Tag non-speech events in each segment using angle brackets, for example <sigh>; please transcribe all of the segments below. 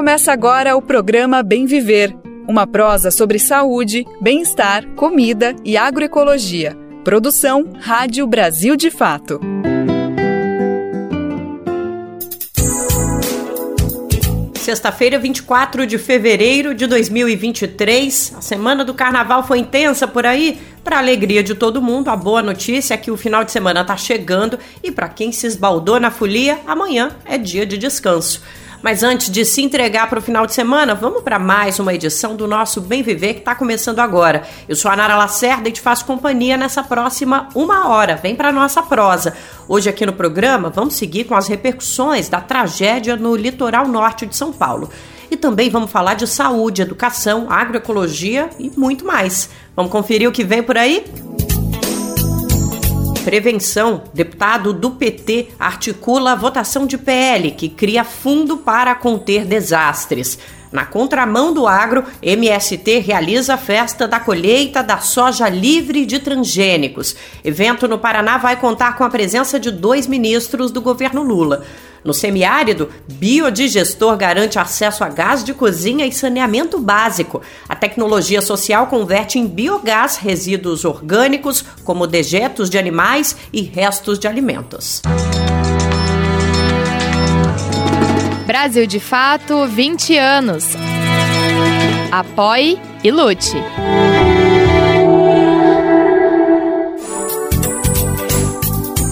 Começa agora o programa Bem Viver, uma prosa sobre saúde, bem-estar, comida e agroecologia. Produção Rádio Brasil de Fato. Sexta-feira, 24 de fevereiro de 2023. A semana do carnaval foi intensa por aí. Para alegria de todo mundo, a boa notícia é que o final de semana está chegando e para quem se esbaldou na folia, amanhã é dia de descanso. Mas antes de se entregar para o final de semana, vamos para mais uma edição do nosso Bem Viver que está começando agora. Eu sou a Nara Lacerda e te faço companhia nessa próxima uma hora. Vem para nossa prosa. Hoje aqui no programa vamos seguir com as repercussões da tragédia no litoral norte de São Paulo. E também vamos falar de saúde, educação, agroecologia e muito mais. Vamos conferir o que vem por aí? Prevenção, deputado do PT articula a votação de PL que cria fundo para conter desastres. Na contramão do agro, MST realiza a festa da colheita da soja livre de transgênicos. Evento no Paraná vai contar com a presença de dois ministros do governo Lula. No semiárido, biodigestor garante acesso a gás de cozinha e saneamento básico. A tecnologia social converte em biogás resíduos orgânicos, como dejetos de animais e restos de alimentos. Brasil de Fato 20 anos. Apoie e lute.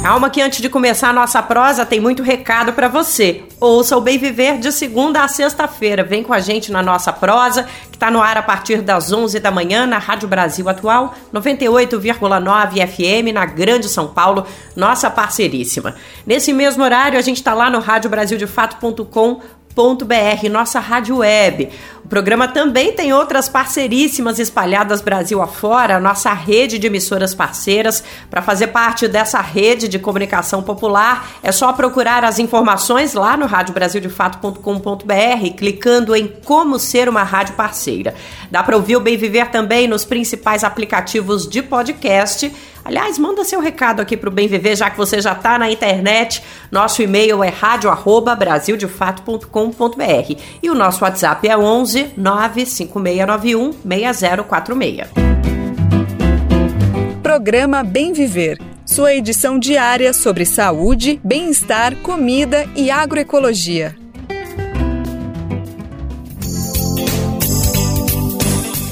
Calma que antes de começar a nossa prosa tem muito recado para você. Ouça o Bem Viver de segunda a sexta-feira. Vem com a gente na nossa prosa, que está no ar a partir das 11 da manhã na Rádio Brasil Atual, 98,9 FM na Grande São Paulo, nossa parceiríssima. Nesse mesmo horário, a gente está lá no radiobrasildefato.com www.rádio.br, nossa rádio web. O programa também tem outras parceiríssimas espalhadas Brasil afora, nossa rede de emissoras parceiras. Para fazer parte dessa rede de comunicação popular, é só procurar as informações lá no radiobrasildefato.com.br, clicando em como ser uma rádio parceira. Dá para ouvir o Bem Viver também nos principais aplicativos de podcast Aliás, manda seu recado aqui para o Bem Viver, já que você já está na internet. Nosso e-mail é radio@brasildefato.com.br e o nosso WhatsApp é 11 95691 6046. Programa Bem Viver. Sua edição diária sobre saúde, bem-estar, comida e agroecologia.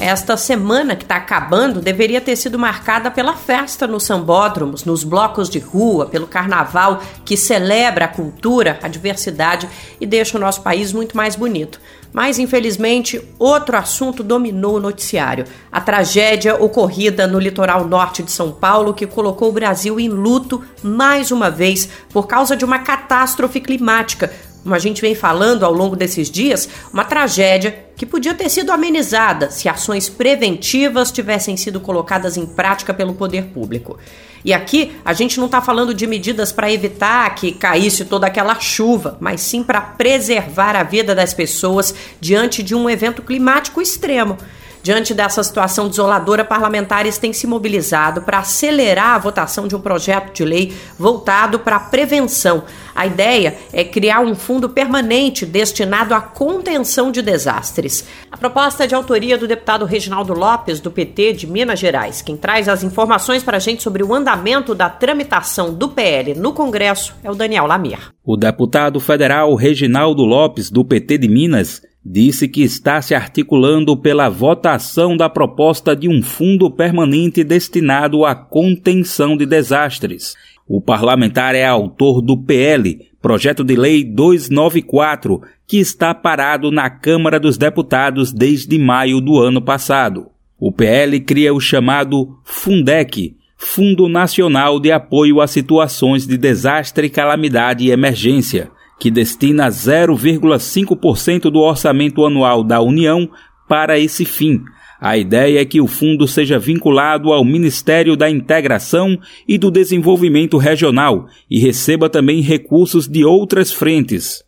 Esta semana que está acabando deveria ter sido marcada pela festa nos sambódromos, nos blocos de rua, pelo carnaval que celebra a cultura, a diversidade e deixa o nosso país muito mais bonito. Mas, infelizmente, outro assunto dominou o noticiário: a tragédia ocorrida no litoral norte de São Paulo, que colocou o Brasil em luto mais uma vez por causa de uma catástrofe climática como a gente vem falando ao longo desses dias, uma tragédia que podia ter sido amenizada se ações preventivas tivessem sido colocadas em prática pelo poder público. E aqui a gente não está falando de medidas para evitar que caísse toda aquela chuva, mas sim para preservar a vida das pessoas diante de um evento climático extremo. Diante dessa situação desoladora, parlamentares têm se mobilizado para acelerar a votação de um projeto de lei voltado para a prevenção. A ideia é criar um fundo permanente destinado à contenção de desastres. A proposta é de autoria do deputado Reginaldo Lopes, do PT de Minas Gerais. Quem traz as informações para a gente sobre o andamento da tramitação do PL no Congresso é o Daniel Lamir. O deputado federal Reginaldo Lopes, do PT de Minas, disse que está se articulando pela votação da proposta de um fundo permanente destinado à contenção de desastres. O parlamentar é autor do PL, Projeto de Lei 294, que está parado na Câmara dos Deputados desde maio do ano passado. O PL cria o chamado FUNDEC, Fundo Nacional de Apoio a Situações de Desastre, Calamidade e Emergência, que destina 0,5% do orçamento anual da União para esse fim. A ideia é que o fundo seja vinculado ao Ministério da Integração e do Desenvolvimento Regional e receba também recursos de outras frentes.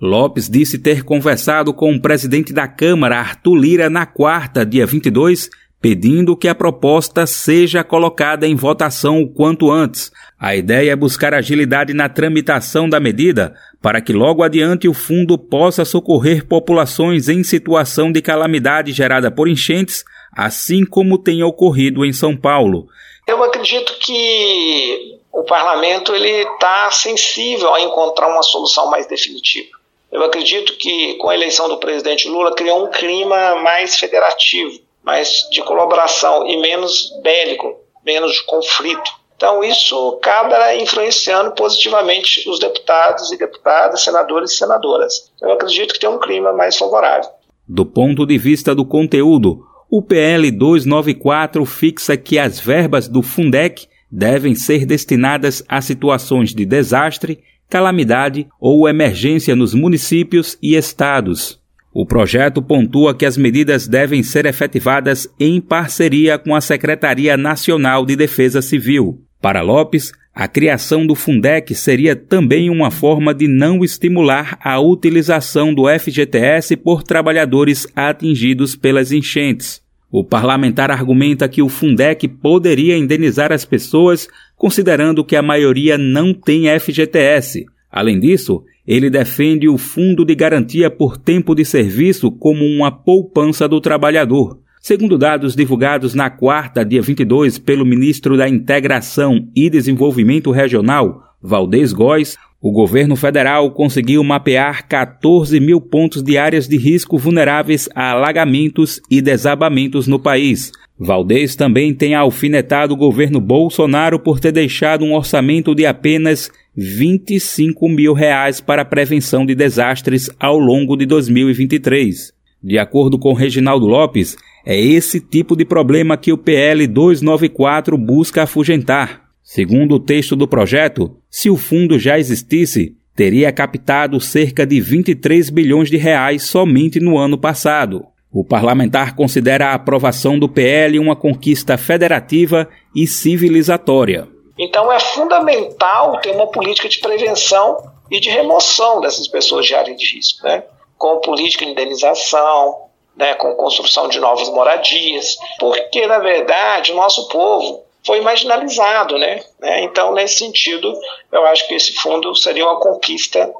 Lopes disse ter conversado com o presidente da Câmara, Arthur Lira, na quarta, dia 22, pedindo que a proposta seja colocada em votação o quanto antes. A ideia é buscar agilidade na tramitação da medida para que logo adiante o fundo possa socorrer populações em situação de calamidade gerada por enchentes, assim como tem ocorrido em São Paulo. Eu acredito que o parlamento ele está sensível a encontrar uma solução mais definitiva. Eu acredito que com a eleição do presidente Lula criou um clima mais federativo, mais de colaboração e menos bélico, menos conflito. Então isso acaba influenciando positivamente os deputados e deputadas, senadores e senadoras. Eu acredito que tem um clima mais favorável. Do ponto de vista do conteúdo, o PL 294 fixa que as verbas do Fundec devem ser destinadas a situações de desastre, calamidade ou emergência nos municípios e estados. O projeto pontua que as medidas devem ser efetivadas em parceria com a Secretaria Nacional de Defesa Civil. Para Lopes, a criação do Fundec seria também uma forma de não estimular a utilização do FGTS por trabalhadores atingidos pelas enchentes. O parlamentar argumenta que o Fundec poderia indenizar as pessoas, considerando que a maioria não tem FGTS. Além disso, ele defende o Fundo de Garantia por Tempo de Serviço como uma poupança do trabalhador. Segundo dados divulgados na quarta, dia 22, pelo ministro da Integração e Desenvolvimento Regional, Valdez Góes, o governo federal conseguiu mapear 14 mil pontos de áreas de risco vulneráveis a alagamentos e desabamentos no país. Valdez também tem alfinetado o governo Bolsonaro por ter deixado um orçamento de apenas 25 mil reais para a prevenção de desastres ao longo de 2023. De acordo com Reginaldo Lopes, é esse tipo de problema que o PL 294 busca afugentar. Segundo o texto do projeto, se o fundo já existisse, teria captado cerca de 23 bilhões de reais somente no ano passado. O parlamentar considera a aprovação do PL uma conquista federativa e civilizatória. Então é fundamental ter uma política de prevenção e de remoção dessas pessoas de área de risco, né? com política de indenização, né? com construção de novas moradias, porque na verdade o nosso povo foi marginalizado, né? Então, nesse sentido, eu acho que esse fundo seria uma conquista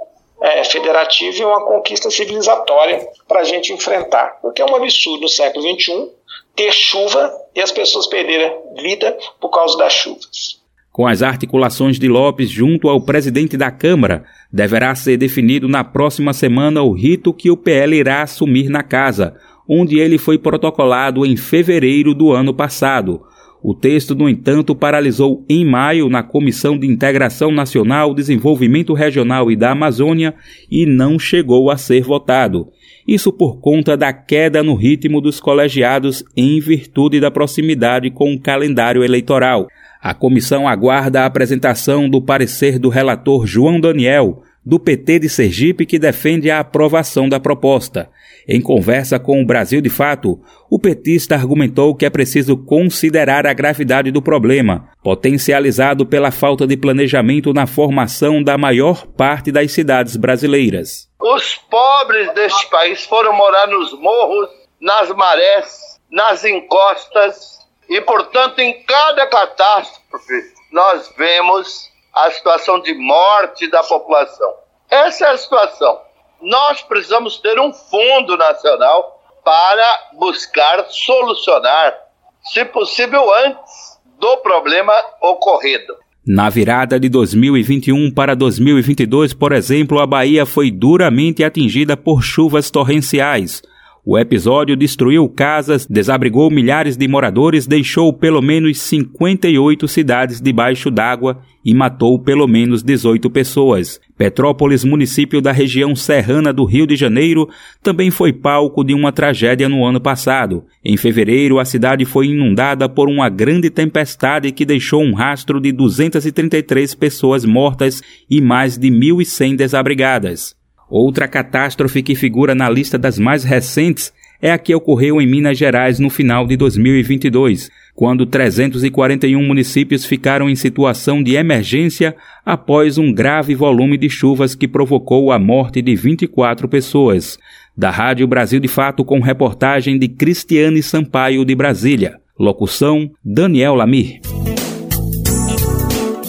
é, federativa e uma conquista civilizatória para a gente enfrentar. Porque é um absurdo no século XXI ter chuva e as pessoas perderem vida por causa das chuvas. Com as articulações de Lopes junto ao presidente da Câmara, deverá ser definido na próxima semana o rito que o PL irá assumir na casa, onde ele foi protocolado em fevereiro do ano passado o texto, no entanto, paralisou em maio na Comissão de Integração Nacional, Desenvolvimento Regional e da Amazônia e não chegou a ser votado. Isso por conta da queda no ritmo dos colegiados em virtude da proximidade com o calendário eleitoral. A comissão aguarda a apresentação do parecer do relator João Daniel, do PT de Sergipe, que defende a aprovação da proposta. Em conversa com o Brasil de Fato, o petista argumentou que é preciso considerar a gravidade do problema, potencializado pela falta de planejamento na formação da maior parte das cidades brasileiras. Os pobres deste país foram morar nos morros, nas marés, nas encostas e, portanto, em cada catástrofe nós vemos a situação de morte da população. Essa é a situação nós precisamos ter um fundo nacional para buscar solucionar, se possível, antes do problema ocorrido. Na virada de 2021 para 2022, por exemplo, a Bahia foi duramente atingida por chuvas torrenciais. O episódio destruiu casas, desabrigou milhares de moradores, deixou pelo menos 58 cidades debaixo d'água e matou pelo menos 18 pessoas. Petrópolis, município da região serrana do Rio de Janeiro, também foi palco de uma tragédia no ano passado. Em fevereiro, a cidade foi inundada por uma grande tempestade que deixou um rastro de 233 pessoas mortas e mais de 1.100 desabrigadas. Outra catástrofe que figura na lista das mais recentes é a que ocorreu em Minas Gerais no final de 2022, quando 341 municípios ficaram em situação de emergência após um grave volume de chuvas que provocou a morte de 24 pessoas. Da Rádio Brasil de Fato com reportagem de Cristiane Sampaio de Brasília. Locução Daniel Lamir.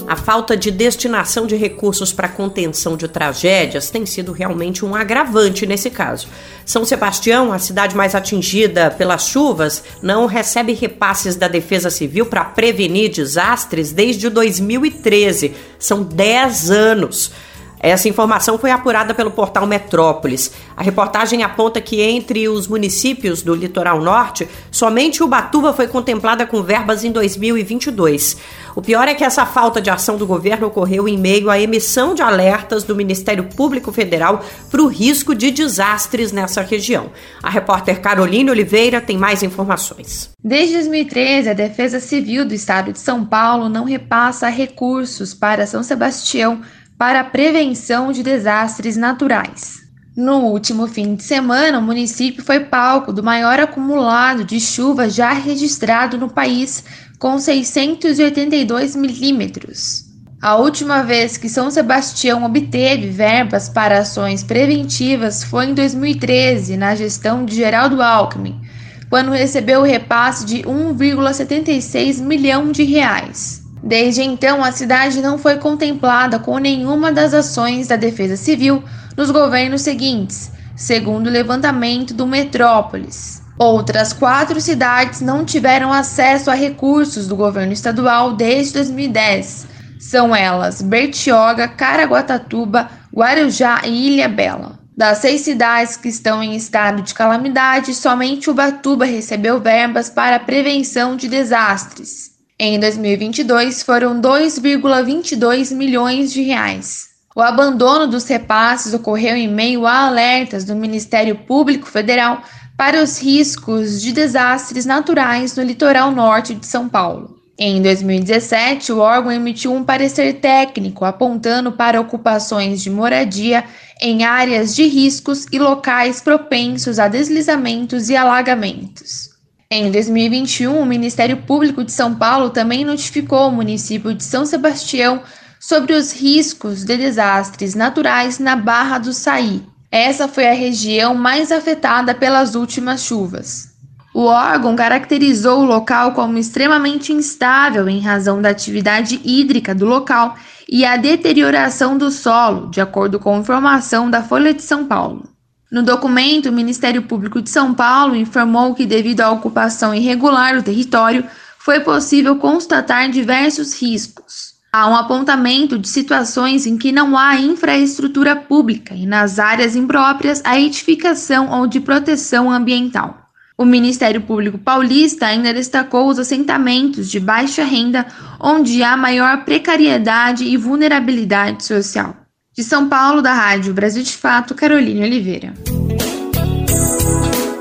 A falta de destinação de recursos para contenção de tragédias tem sido realmente um agravante nesse caso. São Sebastião, a cidade mais atingida pelas chuvas, não recebe repasses da Defesa Civil para prevenir desastres desde 2013. São 10 anos. Essa informação foi apurada pelo portal Metrópolis. A reportagem aponta que entre os municípios do litoral norte, somente Ubatuba foi contemplada com verbas em 2022. O pior é que essa falta de ação do governo ocorreu em meio à emissão de alertas do Ministério Público Federal para o risco de desastres nessa região. A repórter Caroline Oliveira tem mais informações. Desde 2013, a Defesa Civil do Estado de São Paulo não repassa recursos para São Sebastião para a prevenção de desastres naturais. No último fim de semana, o município foi palco do maior acumulado de chuva já registrado no país, com 682 milímetros. A última vez que São Sebastião obteve verbas para ações preventivas foi em 2013, na gestão de Geraldo Alckmin, quando recebeu o repasse de 1,76 milhão de reais. Desde então, a cidade não foi contemplada com nenhuma das ações da Defesa Civil nos governos seguintes, segundo o levantamento do Metrópolis. Outras quatro cidades não tiveram acesso a recursos do governo estadual desde 2010. São elas Bertioga, Caraguatatuba, Guarujá e Ilha Bela. Das seis cidades que estão em estado de calamidade, somente Ubatuba recebeu verbas para prevenção de desastres. Em 2022, foram 2,22 milhões de reais. O abandono dos repasses ocorreu em meio a alertas do Ministério Público Federal para os riscos de desastres naturais no litoral norte de São Paulo. Em 2017, o órgão emitiu um parecer técnico apontando para ocupações de moradia em áreas de riscos e locais propensos a deslizamentos e alagamentos. Em 2021, o Ministério Público de São Paulo também notificou o município de São Sebastião sobre os riscos de desastres naturais na Barra do Saí. Essa foi a região mais afetada pelas últimas chuvas. O órgão caracterizou o local como extremamente instável em razão da atividade hídrica do local e a deterioração do solo, de acordo com informação da Folha de São Paulo. No documento, o Ministério Público de São Paulo informou que, devido à ocupação irregular do território, foi possível constatar diversos riscos. Há um apontamento de situações em que não há infraestrutura pública e, nas áreas impróprias, a edificação ou de proteção ambiental. O Ministério Público Paulista ainda destacou os assentamentos de baixa renda, onde há maior precariedade e vulnerabilidade social. De São Paulo, da Rádio Brasil de Fato, Caroline Oliveira.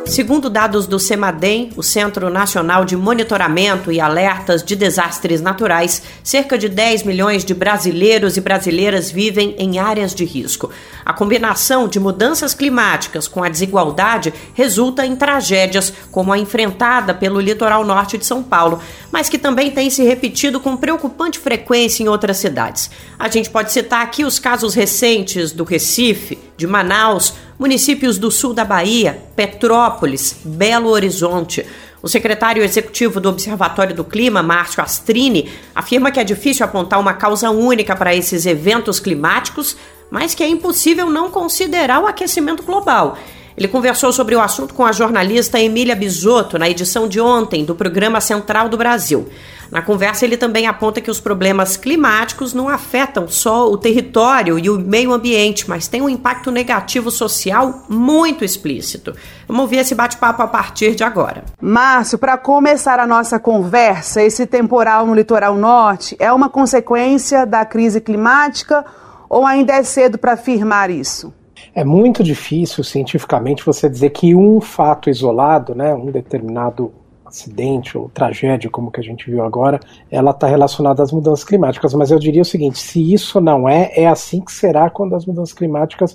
Segundo dados do CEMADEM, o Centro Nacional de Monitoramento e Alertas de Desastres Naturais, cerca de 10 milhões de brasileiros e brasileiras vivem em áreas de risco. A combinação de mudanças climáticas com a desigualdade resulta em tragédias, como a enfrentada pelo litoral norte de São Paulo, mas que também tem se repetido com preocupante frequência em outras cidades. A gente pode citar aqui os casos recentes do Recife, de Manaus, municípios do sul da Bahia, Petrópolis, Belo Horizonte. O secretário executivo do Observatório do Clima, Márcio Astrini, afirma que é difícil apontar uma causa única para esses eventos climáticos, mas que é impossível não considerar o aquecimento global. Ele conversou sobre o assunto com a jornalista Emília Bisotto na edição de ontem do programa Central do Brasil. Na conversa, ele também aponta que os problemas climáticos não afetam só o território e o meio ambiente, mas têm um impacto negativo social muito explícito. Vamos ouvir esse bate-papo a partir de agora. Márcio, para começar a nossa conversa, esse temporal no litoral norte é uma consequência da crise climática ou ainda é cedo para afirmar isso? É muito difícil cientificamente você dizer que um fato isolado, né, um determinado acidente ou tragédia, como que a gente viu agora, ela está relacionada às mudanças climáticas. Mas eu diria o seguinte: se isso não é, é assim que será quando as mudanças climáticas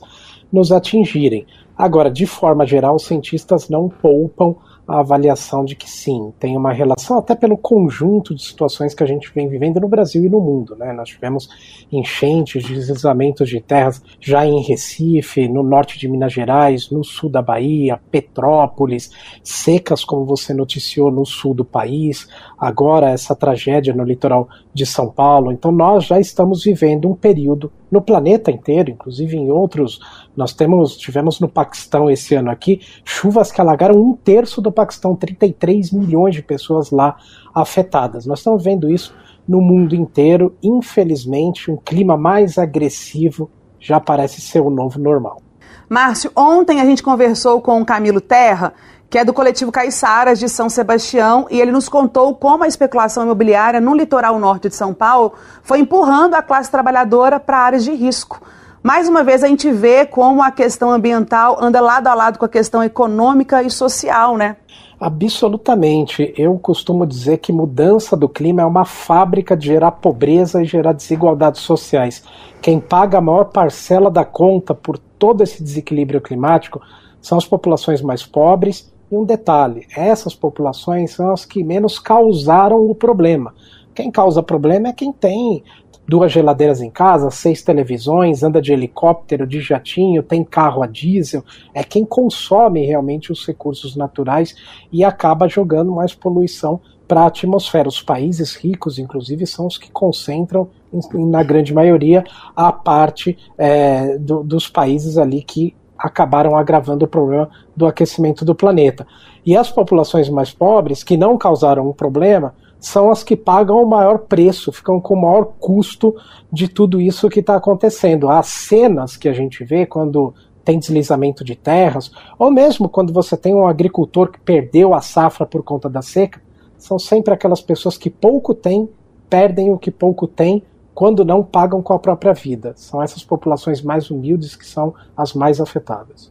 nos atingirem. Agora, de forma geral, os cientistas não poupam a avaliação de que sim, tem uma relação até pelo conjunto de situações que a gente vem vivendo no Brasil e no mundo. Né? Nós tivemos enchentes, deslizamentos de terras já em Recife, no norte de Minas Gerais, no sul da Bahia, Petrópolis, secas, como você noticiou, no sul do país, agora essa tragédia no litoral de São Paulo. Então nós já estamos vivendo um período no planeta inteiro, inclusive em outros. Nós temos, tivemos no Paquistão esse ano aqui chuvas que alagaram um terço do Paquistão, 33 milhões de pessoas lá afetadas. Nós estamos vendo isso no mundo inteiro. Infelizmente, um clima mais agressivo já parece ser o novo normal. Márcio, ontem a gente conversou com o Camilo Terra, que é do coletivo Caiçaras de São Sebastião, e ele nos contou como a especulação imobiliária no litoral norte de São Paulo foi empurrando a classe trabalhadora para áreas de risco. Mais uma vez a gente vê como a questão ambiental anda lado a lado com a questão econômica e social, né? Absolutamente. Eu costumo dizer que mudança do clima é uma fábrica de gerar pobreza e gerar desigualdades sociais. Quem paga a maior parcela da conta por todo esse desequilíbrio climático são as populações mais pobres e um detalhe: essas populações são as que menos causaram o problema. Quem causa problema é quem tem duas geladeiras em casa, seis televisões, anda de helicóptero, de jatinho, tem carro a diesel, é quem consome realmente os recursos naturais e acaba jogando mais poluição para a atmosfera. Os países ricos, inclusive, são os que concentram, na grande maioria, a parte é, do, dos países ali que acabaram agravando o problema do aquecimento do planeta. E as populações mais pobres, que não causaram um problema, são as que pagam o maior preço, ficam com o maior custo de tudo isso que está acontecendo. As cenas que a gente vê quando tem deslizamento de terras, ou mesmo quando você tem um agricultor que perdeu a safra por conta da seca, são sempre aquelas pessoas que pouco têm, perdem o que pouco têm quando não pagam com a própria vida. São essas populações mais humildes que são as mais afetadas.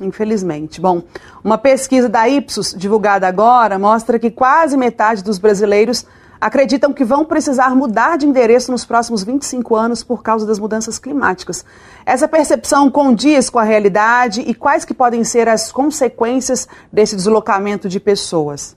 Infelizmente. Bom, uma pesquisa da Ipsos, divulgada agora, mostra que quase metade dos brasileiros acreditam que vão precisar mudar de endereço nos próximos 25 anos por causa das mudanças climáticas. Essa percepção condiz com a realidade e quais que podem ser as consequências desse deslocamento de pessoas?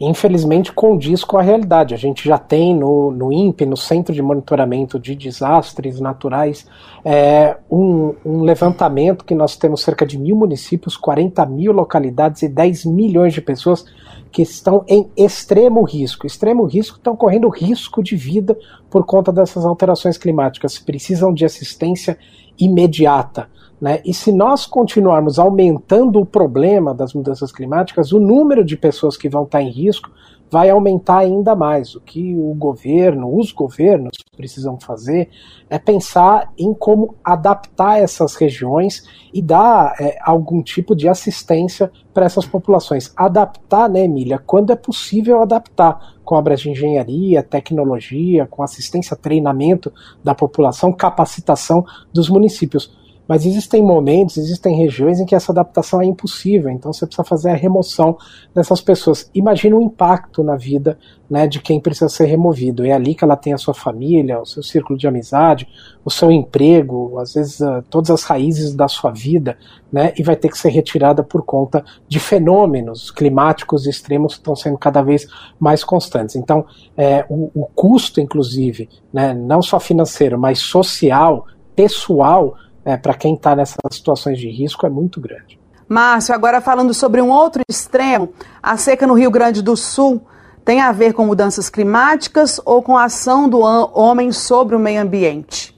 Infelizmente condiz com a realidade. A gente já tem no, no INPE, no Centro de Monitoramento de Desastres Naturais, é, um, um, levantamento que nós temos cerca de mil municípios, 40 mil localidades e 10 milhões de pessoas que estão em extremo risco. Extremo risco estão correndo risco de vida por conta dessas alterações climáticas, precisam de assistência imediata. Né? E se nós continuarmos aumentando o problema das mudanças climáticas, o número de pessoas que vão estar em risco vai aumentar ainda mais. O que o governo, os governos precisam fazer é pensar em como adaptar essas regiões e dar é, algum tipo de assistência para essas populações. Adaptar, né, Emília, quando é possível adaptar, com obras de engenharia, tecnologia, com assistência, treinamento da população, capacitação dos municípios mas existem momentos, existem regiões em que essa adaptação é impossível, então você precisa fazer a remoção dessas pessoas. Imagina o impacto na vida né, de quem precisa ser removido. É ali que ela tem a sua família, o seu círculo de amizade, o seu emprego, às vezes uh, todas as raízes da sua vida, né, e vai ter que ser retirada por conta de fenômenos climáticos extremos que estão sendo cada vez mais constantes. Então, é, o, o custo, inclusive, né, não só financeiro, mas social, pessoal, é, para quem está nessas situações de risco é muito grande. Márcio, agora falando sobre um outro extremo, a seca no Rio Grande do Sul tem a ver com mudanças climáticas ou com a ação do homem sobre o meio ambiente?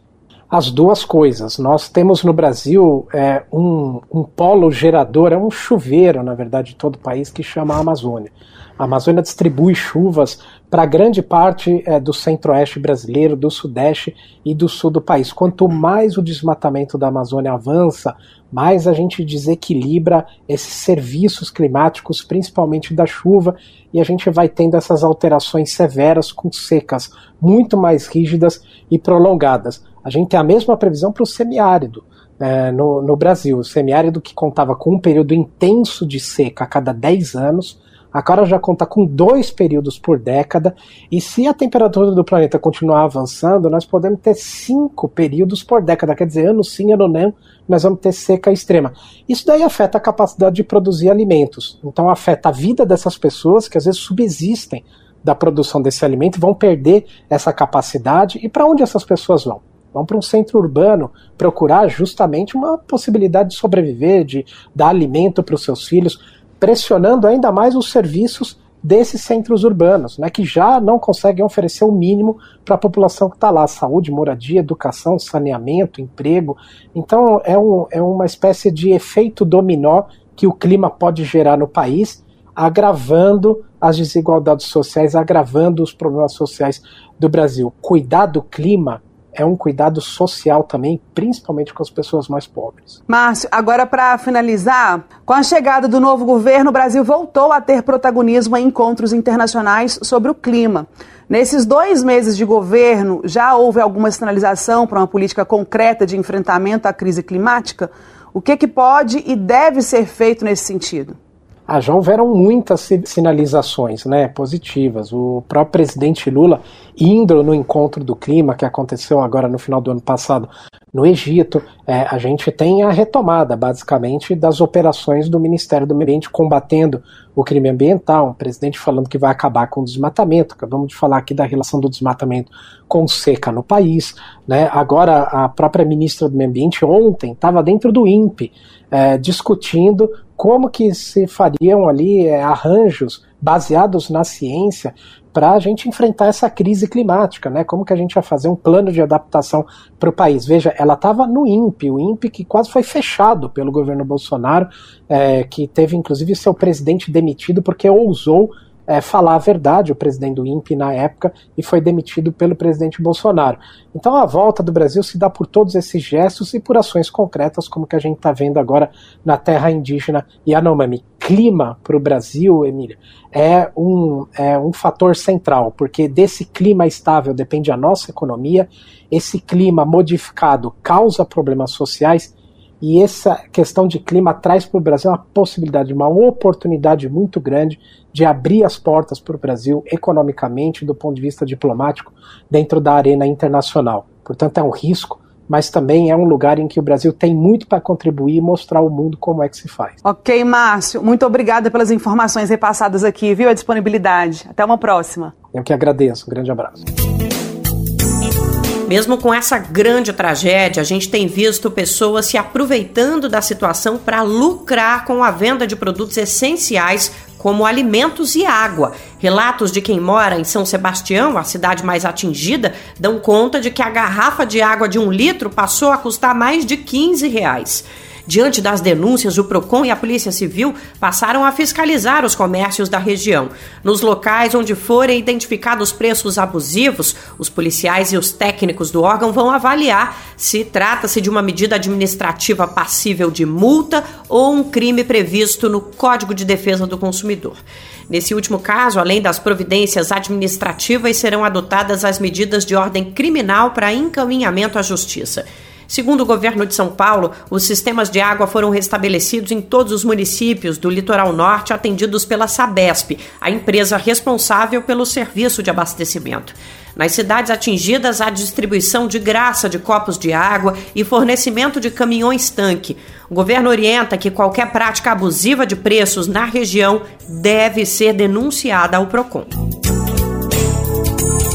As duas coisas. Nós temos no Brasil é, um, um polo gerador, é um chuveiro, na verdade, de todo o país, que chama a Amazônia. A Amazônia distribui chuvas para grande parte é, do centro-oeste brasileiro, do sudeste e do sul do país. Quanto mais o desmatamento da Amazônia avança, mais a gente desequilibra esses serviços climáticos, principalmente da chuva, e a gente vai tendo essas alterações severas com secas muito mais rígidas e prolongadas. A gente tem a mesma previsão para o semiárido. É, no, no Brasil, o semiárido que contava com um período intenso de seca a cada 10 anos, Agora já conta com dois períodos por década, e se a temperatura do planeta continuar avançando, nós podemos ter cinco períodos por década, quer dizer, ano sim, ano não, nós vamos ter seca extrema. Isso daí afeta a capacidade de produzir alimentos. Então afeta a vida dessas pessoas que às vezes subsistem da produção desse alimento, vão perder essa capacidade. E para onde essas pessoas vão? Vão para um centro urbano procurar justamente uma possibilidade de sobreviver, de dar alimento para os seus filhos, pressionando ainda mais os serviços desses centros urbanos, né, que já não conseguem oferecer o mínimo para a população que está lá: saúde, moradia, educação, saneamento, emprego. Então é, um, é uma espécie de efeito dominó que o clima pode gerar no país, agravando as desigualdades sociais, agravando os problemas sociais do Brasil. Cuidar do clima é um cuidado social também, principalmente com as pessoas mais pobres. Márcio, agora para finalizar, com a chegada do novo governo, o Brasil voltou a ter protagonismo em encontros internacionais sobre o clima. Nesses dois meses de governo, já houve alguma sinalização para uma política concreta de enfrentamento à crise climática? O que, que pode e deve ser feito nesse sentido? Ah, já houveram muitas sinalizações né, positivas. O próprio presidente Lula, indo no encontro do clima que aconteceu agora no final do ano passado no Egito, é, a gente tem a retomada, basicamente, das operações do Ministério do Meio Ambiente combatendo o crime ambiental. Um presidente falando que vai acabar com o desmatamento. Acabamos de falar aqui da relação do desmatamento com seca no país. Né? Agora, a própria ministra do Meio Ambiente, ontem, estava dentro do INPE, é, discutindo como que se fariam ali é, arranjos baseados na ciência para a gente enfrentar essa crise climática, né? Como que a gente vai fazer um plano de adaptação para o país? Veja, ela estava no INPE, o INPE que quase foi fechado pelo governo Bolsonaro, é, que teve inclusive seu presidente demitido porque ousou é, falar a verdade, o presidente do INPE na época, e foi demitido pelo presidente Bolsonaro. Então a volta do Brasil se dá por todos esses gestos e por ações concretas, como que a gente está vendo agora na terra indígena Yanomami. Clima para o Brasil, Emília, é um, é um fator central, porque desse clima estável depende a nossa economia, esse clima modificado causa problemas sociais e essa questão de clima traz para o Brasil uma possibilidade, uma oportunidade muito grande de abrir as portas para o Brasil economicamente, do ponto de vista diplomático, dentro da arena internacional. Portanto, é um risco, mas também é um lugar em que o Brasil tem muito para contribuir e mostrar ao mundo como é que se faz. Ok, Márcio, muito obrigada pelas informações repassadas aqui, viu? A disponibilidade. Até uma próxima. Eu que agradeço. Um grande abraço. Mesmo com essa grande tragédia, a gente tem visto pessoas se aproveitando da situação para lucrar com a venda de produtos essenciais como alimentos e água. Relatos de quem mora em São Sebastião, a cidade mais atingida, dão conta de que a garrafa de água de um litro passou a custar mais de 15 reais. Diante das denúncias, o PROCON e a Polícia Civil passaram a fiscalizar os comércios da região. Nos locais onde forem identificados preços abusivos, os policiais e os técnicos do órgão vão avaliar se trata-se de uma medida administrativa passível de multa ou um crime previsto no Código de Defesa do Consumidor. Nesse último caso, além das providências administrativas, serão adotadas as medidas de ordem criminal para encaminhamento à justiça. Segundo o governo de São Paulo, os sistemas de água foram restabelecidos em todos os municípios do litoral norte atendidos pela Sabesp, a empresa responsável pelo serviço de abastecimento. Nas cidades atingidas, há distribuição de graça de copos de água e fornecimento de caminhões-tanque. O governo orienta que qualquer prática abusiva de preços na região deve ser denunciada ao PROCON.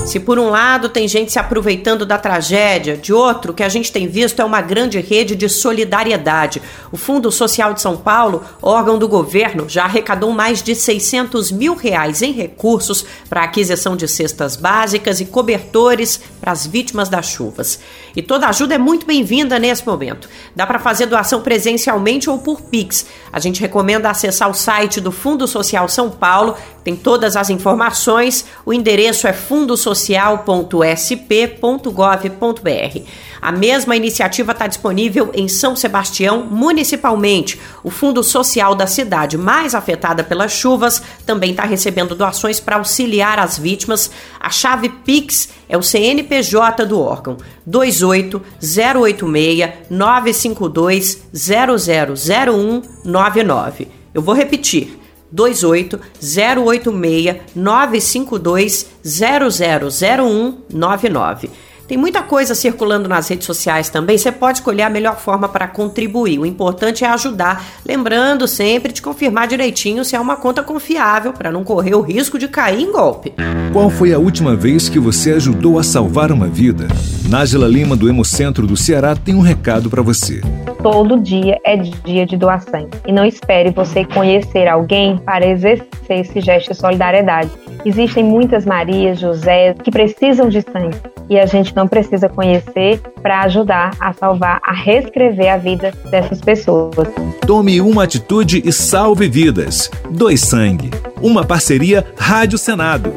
Se por um lado tem gente se aproveitando da tragédia, de outro, que a gente tem visto é uma grande rede de solidariedade. O Fundo Social de São Paulo, órgão do governo, já arrecadou mais de 600 mil reais em recursos para aquisição de cestas básicas e cobertores para as vítimas das chuvas. E toda ajuda é muito bem-vinda nesse momento. Dá para fazer doação presencialmente ou por Pix. A gente recomenda acessar o site do Fundo Social São Paulo, tem todas as informações. O endereço é fundosocial.sp.gov.br. A mesma iniciativa está disponível em São Sebastião, municipalmente. O Fundo Social da cidade mais afetada pelas chuvas também está recebendo doações para auxiliar as vítimas. A chave Pix é o CNPJ do órgão: 28086 952 000199. Eu vou repetir. 28 086 952 000199. Tem muita coisa circulando nas redes sociais também. Você pode escolher a melhor forma para contribuir. O importante é ajudar, lembrando sempre de confirmar direitinho se é uma conta confiável para não correr o risco de cair em golpe. Qual foi a última vez que você ajudou a salvar uma vida? Nájila Lima do Hemocentro do Ceará tem um recado para você. Todo dia é dia de doação e não espere você conhecer alguém para exercer esse gesto de solidariedade. Existem muitas Marias, José que precisam de sangue e a gente não precisa conhecer para ajudar a salvar, a reescrever a vida dessas pessoas. Tome uma atitude e salve vidas. Dois Sangue. Uma parceria Rádio Senado.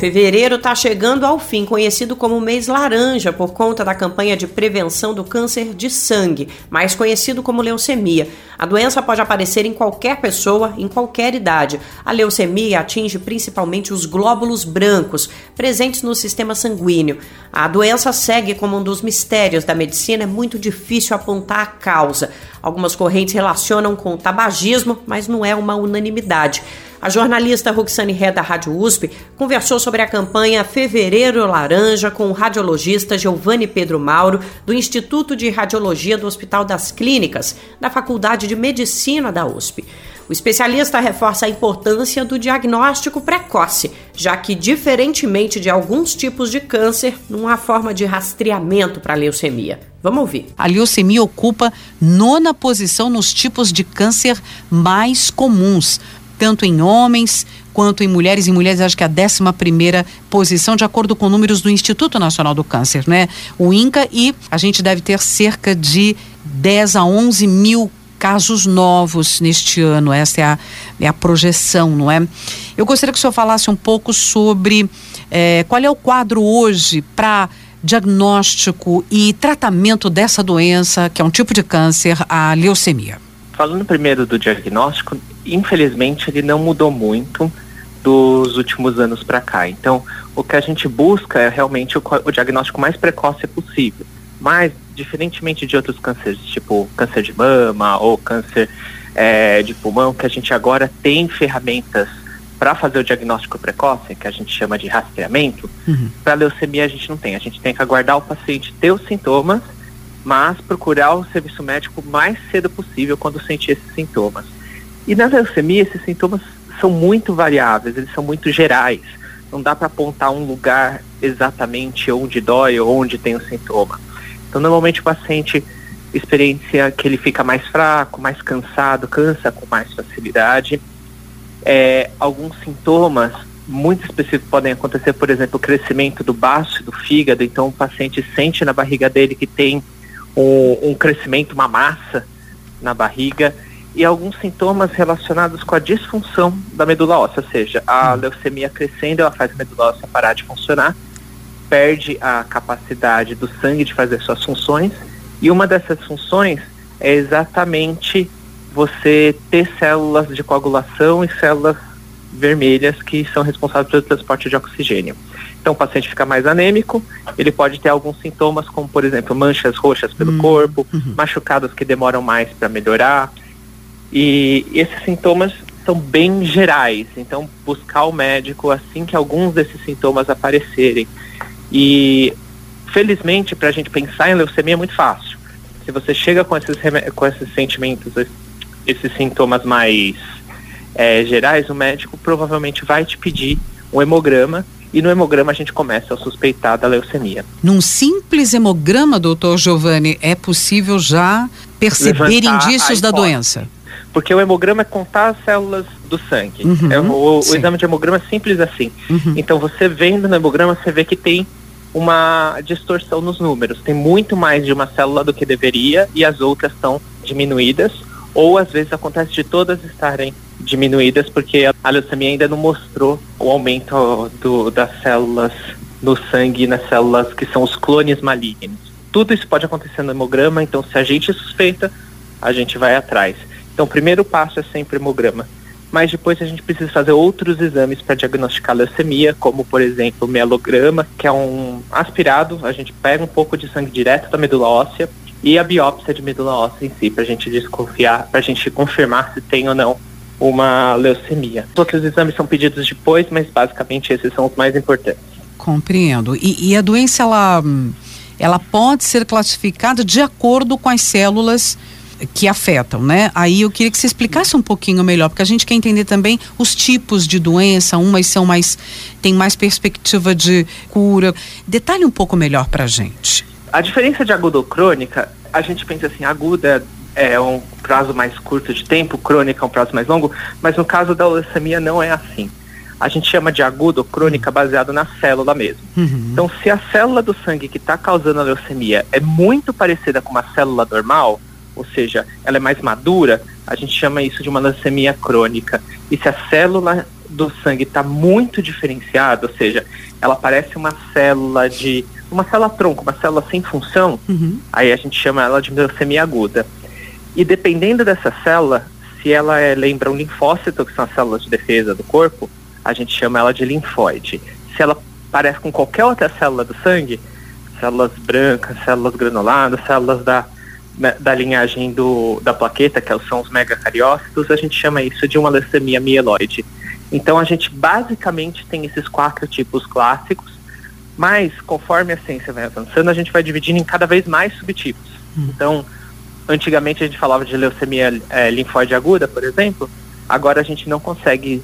Fevereiro está chegando ao fim, conhecido como mês laranja por conta da campanha de prevenção do câncer de sangue, mais conhecido como leucemia. A doença pode aparecer em qualquer pessoa, em qualquer idade. A leucemia atinge principalmente os glóbulos brancos, presentes no sistema sanguíneo. A doença segue como um dos mistérios da medicina, é muito difícil apontar a causa. Algumas correntes relacionam com o tabagismo, mas não é uma unanimidade. A jornalista Roxane Ré da Rádio USP conversou sobre a campanha Fevereiro Laranja com o radiologista Giovanni Pedro Mauro, do Instituto de Radiologia do Hospital das Clínicas, da Faculdade de Medicina da USP. O especialista reforça a importância do diagnóstico precoce, já que, diferentemente de alguns tipos de câncer, não há forma de rastreamento para a leucemia. Vamos ouvir. A leucemia ocupa nona posição nos tipos de câncer mais comuns, tanto em homens quanto em mulheres. Em mulheres, acho que a 11 primeira posição, de acordo com números do Instituto Nacional do Câncer, né? O INCA, e a gente deve ter cerca de 10 a 11 mil casos novos neste ano. Essa é a, é a projeção, não é? Eu gostaria que o senhor falasse um pouco sobre é, qual é o quadro hoje para diagnóstico e tratamento dessa doença, que é um tipo de câncer, a leucemia. Falando primeiro do diagnóstico, infelizmente ele não mudou muito dos últimos anos para cá. Então, o que a gente busca é realmente o, o, diagnóstico mais precoce possível. Mas, diferentemente de outros cânceres, tipo câncer de mama ou câncer é, de pulmão, que a gente agora tem ferramentas para fazer o diagnóstico precoce, que a gente chama de rastreamento, uhum. para leucemia a gente não tem. A gente tem que aguardar o paciente ter os sintomas, mas procurar o serviço médico mais cedo possível quando sentir esses sintomas. E na leucemia, esses sintomas são muito variáveis, eles são muito gerais. Não dá para apontar um lugar exatamente onde dói ou onde tem o sintoma. Então, normalmente o paciente experiência que ele fica mais fraco, mais cansado, cansa com mais facilidade. É, alguns sintomas muito específicos podem acontecer, por exemplo, o crescimento do baço do fígado. Então, o paciente sente na barriga dele que tem um, um crescimento, uma massa na barriga e alguns sintomas relacionados com a disfunção da medula óssea, ou seja, a hum. leucemia crescendo, ela faz a medula óssea parar de funcionar, perde a capacidade do sangue de fazer suas funções, e uma dessas funções é exatamente você ter células de coagulação e células vermelhas que são responsáveis pelo transporte de oxigênio. Então o paciente fica mais anêmico, ele pode ter alguns sintomas, como por exemplo manchas roxas pelo uhum. corpo, uhum. machucados que demoram mais para melhorar, e esses sintomas são bem gerais, então buscar o médico assim que alguns desses sintomas aparecerem. E felizmente para a gente pensar em leucemia é muito fácil. Se você chega com esses, com esses sentimentos, esses sintomas mais é, gerais, o médico provavelmente vai te pedir um hemograma e no hemograma a gente começa a suspeitar da leucemia. Num simples hemograma, doutor Giovanni, é possível já perceber Levantar indícios da doença? Porque o hemograma é contar as células do sangue. Uhum, é, o, o exame de hemograma é simples assim. Uhum. Então você vendo no hemograma, você vê que tem uma distorção nos números. Tem muito mais de uma célula do que deveria e as outras estão diminuídas. Ou às vezes acontece de todas estarem diminuídas porque a leucemia ainda não mostrou o aumento do, das células no sangue nas células que são os clones malignos. Tudo isso pode acontecer no hemograma, então se a gente suspeita, a gente vai atrás. Então, o primeiro passo é sempre hemograma. Mas depois a gente precisa fazer outros exames para diagnosticar leucemia, como por exemplo o mielograma, que é um aspirado, a gente pega um pouco de sangue direto da medula óssea e a biópsia de medula óssea em si, para a gente desconfiar, para a gente confirmar se tem ou não uma leucemia. Os outros exames são pedidos depois, mas basicamente esses são os mais importantes. Compreendo. E, e a doença, ela, ela pode ser classificada de acordo com as células que afetam, né? Aí eu queria que você explicasse um pouquinho melhor, porque a gente quer entender também os tipos de doença, umas são mais tem mais perspectiva de cura. Detalhe um pouco melhor para a gente. A diferença de aguda ou crônica, a gente pensa assim, aguda é um prazo mais curto de tempo, crônica é um prazo mais longo, mas no caso da leucemia não é assim. A gente chama de aguda ou crônica baseado na célula mesmo. Uhum. Então, se a célula do sangue que está causando a leucemia é muito parecida com uma célula normal, ou seja, ela é mais madura, a gente chama isso de uma leucemia crônica. E se a célula do sangue está muito diferenciada, ou seja, ela parece uma célula de uma célula tronco, uma célula sem função, uhum. aí a gente chama ela de leucemia aguda. E dependendo dessa célula, se ela é, lembra um linfócito, que são as células de defesa do corpo, a gente chama ela de linfóide. Se ela parece com qualquer outra célula do sangue, células brancas, células granuladas, células da, da linhagem do, da plaqueta, que são os megacariócitos, a gente chama isso de uma leucemia mieloide. Então a gente basicamente tem esses quatro tipos clássicos, mas conforme a ciência vai avançando, a gente vai dividindo em cada vez mais subtipos. Hum. Então, antigamente a gente falava de leucemia é, linfóide aguda, por exemplo, agora a gente não consegue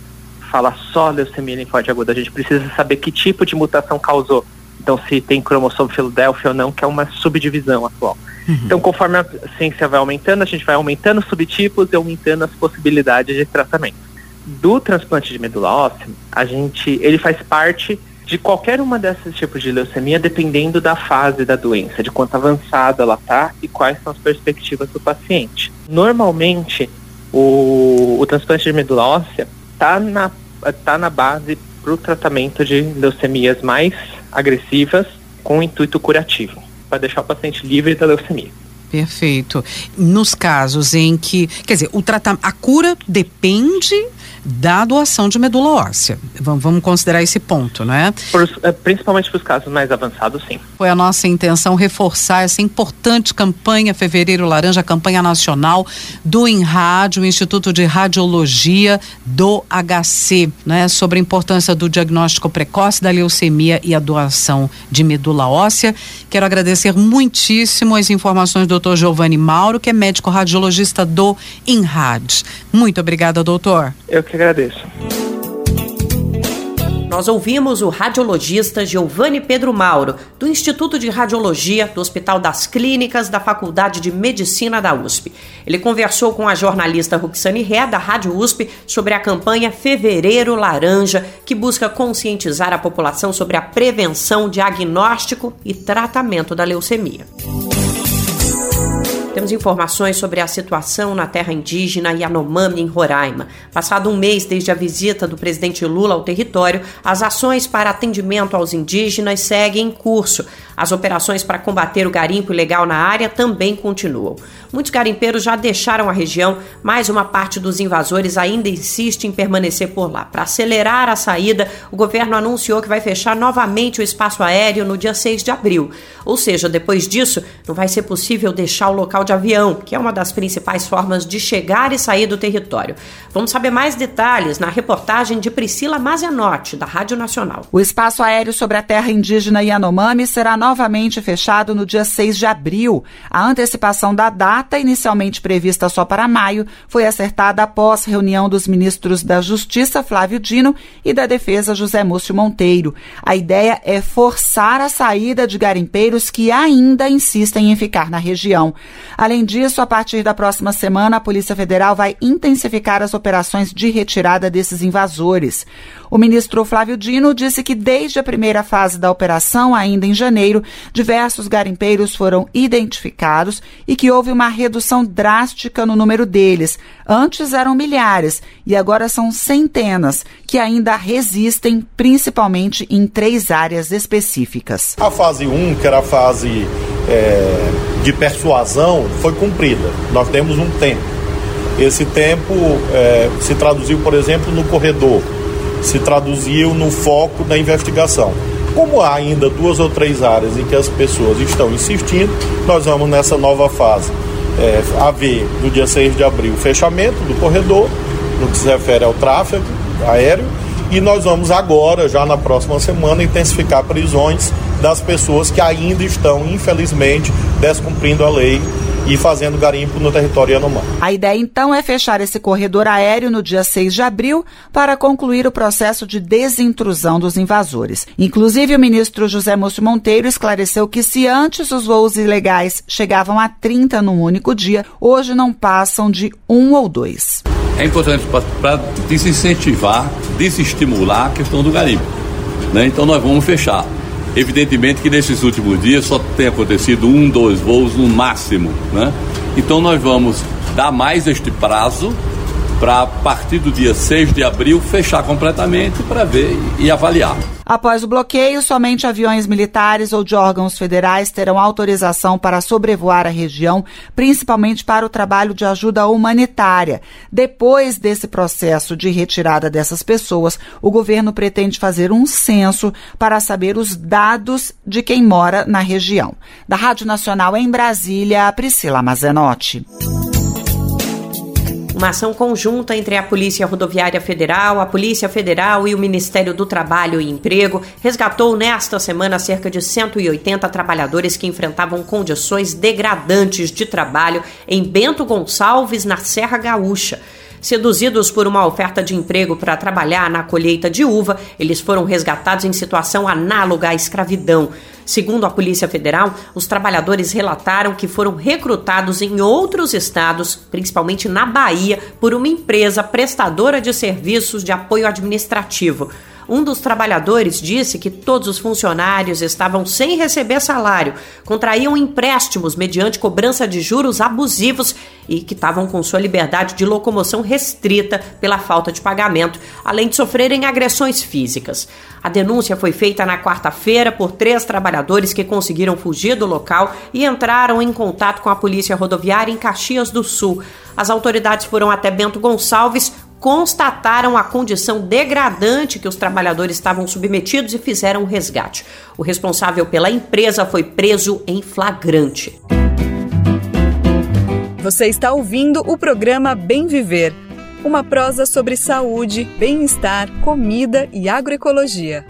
falar só leucemia linfóide aguda, a gente precisa saber que tipo de mutação causou. Então, se tem cromossomo Filadélfia ou não, que é uma subdivisão atual. Uhum. Então, conforme a ciência vai aumentando, a gente vai aumentando os subtipos e aumentando as possibilidades de tratamento. Do transplante de medula óssea, a gente, ele faz parte de qualquer uma desses tipos de leucemia, dependendo da fase da doença, de quanto avançada ela está e quais são as perspectivas do paciente. Normalmente, o, o transplante de medula óssea está na, tá na base para o tratamento de leucemias mais agressivas com intuito curativo, para deixar o paciente livre da leucemia. Perfeito. Nos casos em que, quer dizer, o a cura depende da doação de medula óssea. Vamos, considerar esse ponto, né? Por, eh, principalmente para os casos mais avançados, sim. Foi a nossa intenção reforçar essa importante campanha Fevereiro Laranja, campanha nacional do INRAD, o Instituto de Radiologia do HC, né? Sobre a importância do diagnóstico precoce da leucemia e a doação de medula óssea. Quero agradecer muitíssimo as informações do Dr. Giovanni Mauro, que é médico radiologista do INRAD. Muito obrigada, doutor. Eu que agradeço. Nós ouvimos o radiologista Giovanni Pedro Mauro, do Instituto de Radiologia do Hospital das Clínicas da Faculdade de Medicina da USP. Ele conversou com a jornalista Ruxane Ré, da Rádio USP, sobre a campanha Fevereiro Laranja, que busca conscientizar a população sobre a prevenção, diagnóstico e tratamento da leucemia. Temos informações sobre a situação na terra indígena Yanomami, em Roraima. Passado um mês desde a visita do presidente Lula ao território, as ações para atendimento aos indígenas seguem em curso. As operações para combater o garimpo ilegal na área também continuam. Muitos garimpeiros já deixaram a região, mas uma parte dos invasores ainda insiste em permanecer por lá. Para acelerar a saída, o governo anunciou que vai fechar novamente o espaço aéreo no dia 6 de abril. Ou seja, depois disso, não vai ser possível deixar o local de avião, que é uma das principais formas de chegar e sair do território. Vamos saber mais detalhes na reportagem de Priscila Mazianotti, da Rádio Nacional. O espaço aéreo sobre a terra indígena Yanomami será novamente fechado no dia 6 de abril. A antecipação da data, inicialmente prevista só para maio, foi acertada após reunião dos ministros da Justiça, Flávio Dino, e da Defesa, José Múcio Monteiro. A ideia é forçar a saída de garimpeiros que ainda insistem em ficar na região. Além disso, a partir da próxima semana, a Polícia Federal vai intensificar as operações de retirada desses invasores. O ministro Flávio Dino disse que desde a primeira fase da operação, ainda em janeiro, diversos garimpeiros foram identificados e que houve uma redução drástica no número deles. Antes eram milhares e agora são centenas que ainda resistem, principalmente em três áreas específicas. A fase 1, um, que era a fase é, de persuasão, foi cumprida. Nós temos um tempo. Esse tempo é, se traduziu, por exemplo, no corredor se traduziu no foco da investigação. Como há ainda duas ou três áreas em que as pessoas estão insistindo, nós vamos nessa nova fase. É, haver, no dia 6 de abril, fechamento do corredor, no que se refere ao tráfego aéreo e nós vamos agora, já na próxima semana, intensificar prisões das pessoas que ainda estão, infelizmente, descumprindo a lei e fazendo garimpo no território Yanomami. A ideia então é fechar esse corredor aéreo no dia 6 de abril para concluir o processo de desintrusão dos invasores. Inclusive, o ministro José Múcio Monteiro esclareceu que se antes os voos ilegais chegavam a 30 num único dia, hoje não passam de um ou dois. É importante para desincentivar, desestimular a questão do garimpo. Né? Então nós vamos fechar. Evidentemente que nesses últimos dias só tem acontecido um, dois voos no máximo, né? Então nós vamos dar mais este prazo para a partir do dia 6 de abril fechar completamente para ver e avaliar. Após o bloqueio, somente aviões militares ou de órgãos federais terão autorização para sobrevoar a região, principalmente para o trabalho de ajuda humanitária. Depois desse processo de retirada dessas pessoas, o governo pretende fazer um censo para saber os dados de quem mora na região. Da Rádio Nacional em Brasília, Priscila Mazenotti. Uma ação conjunta entre a Polícia Rodoviária Federal, a Polícia Federal e o Ministério do Trabalho e Emprego resgatou nesta semana cerca de 180 trabalhadores que enfrentavam condições degradantes de trabalho em Bento Gonçalves, na Serra Gaúcha. Seduzidos por uma oferta de emprego para trabalhar na colheita de uva, eles foram resgatados em situação análoga à escravidão. Segundo a Polícia Federal, os trabalhadores relataram que foram recrutados em outros estados, principalmente na Bahia, por uma empresa prestadora de serviços de apoio administrativo. Um dos trabalhadores disse que todos os funcionários estavam sem receber salário, contraíam empréstimos mediante cobrança de juros abusivos e que estavam com sua liberdade de locomoção restrita pela falta de pagamento, além de sofrerem agressões físicas. A denúncia foi feita na quarta-feira por três trabalhadores que conseguiram fugir do local e entraram em contato com a Polícia Rodoviária em Caxias do Sul. As autoridades foram até Bento Gonçalves, constataram a condição degradante que os trabalhadores estavam submetidos e fizeram o resgate. O responsável pela empresa foi preso em flagrante. Você está ouvindo o programa Bem Viver, uma prosa sobre saúde, bem-estar, comida e agroecologia.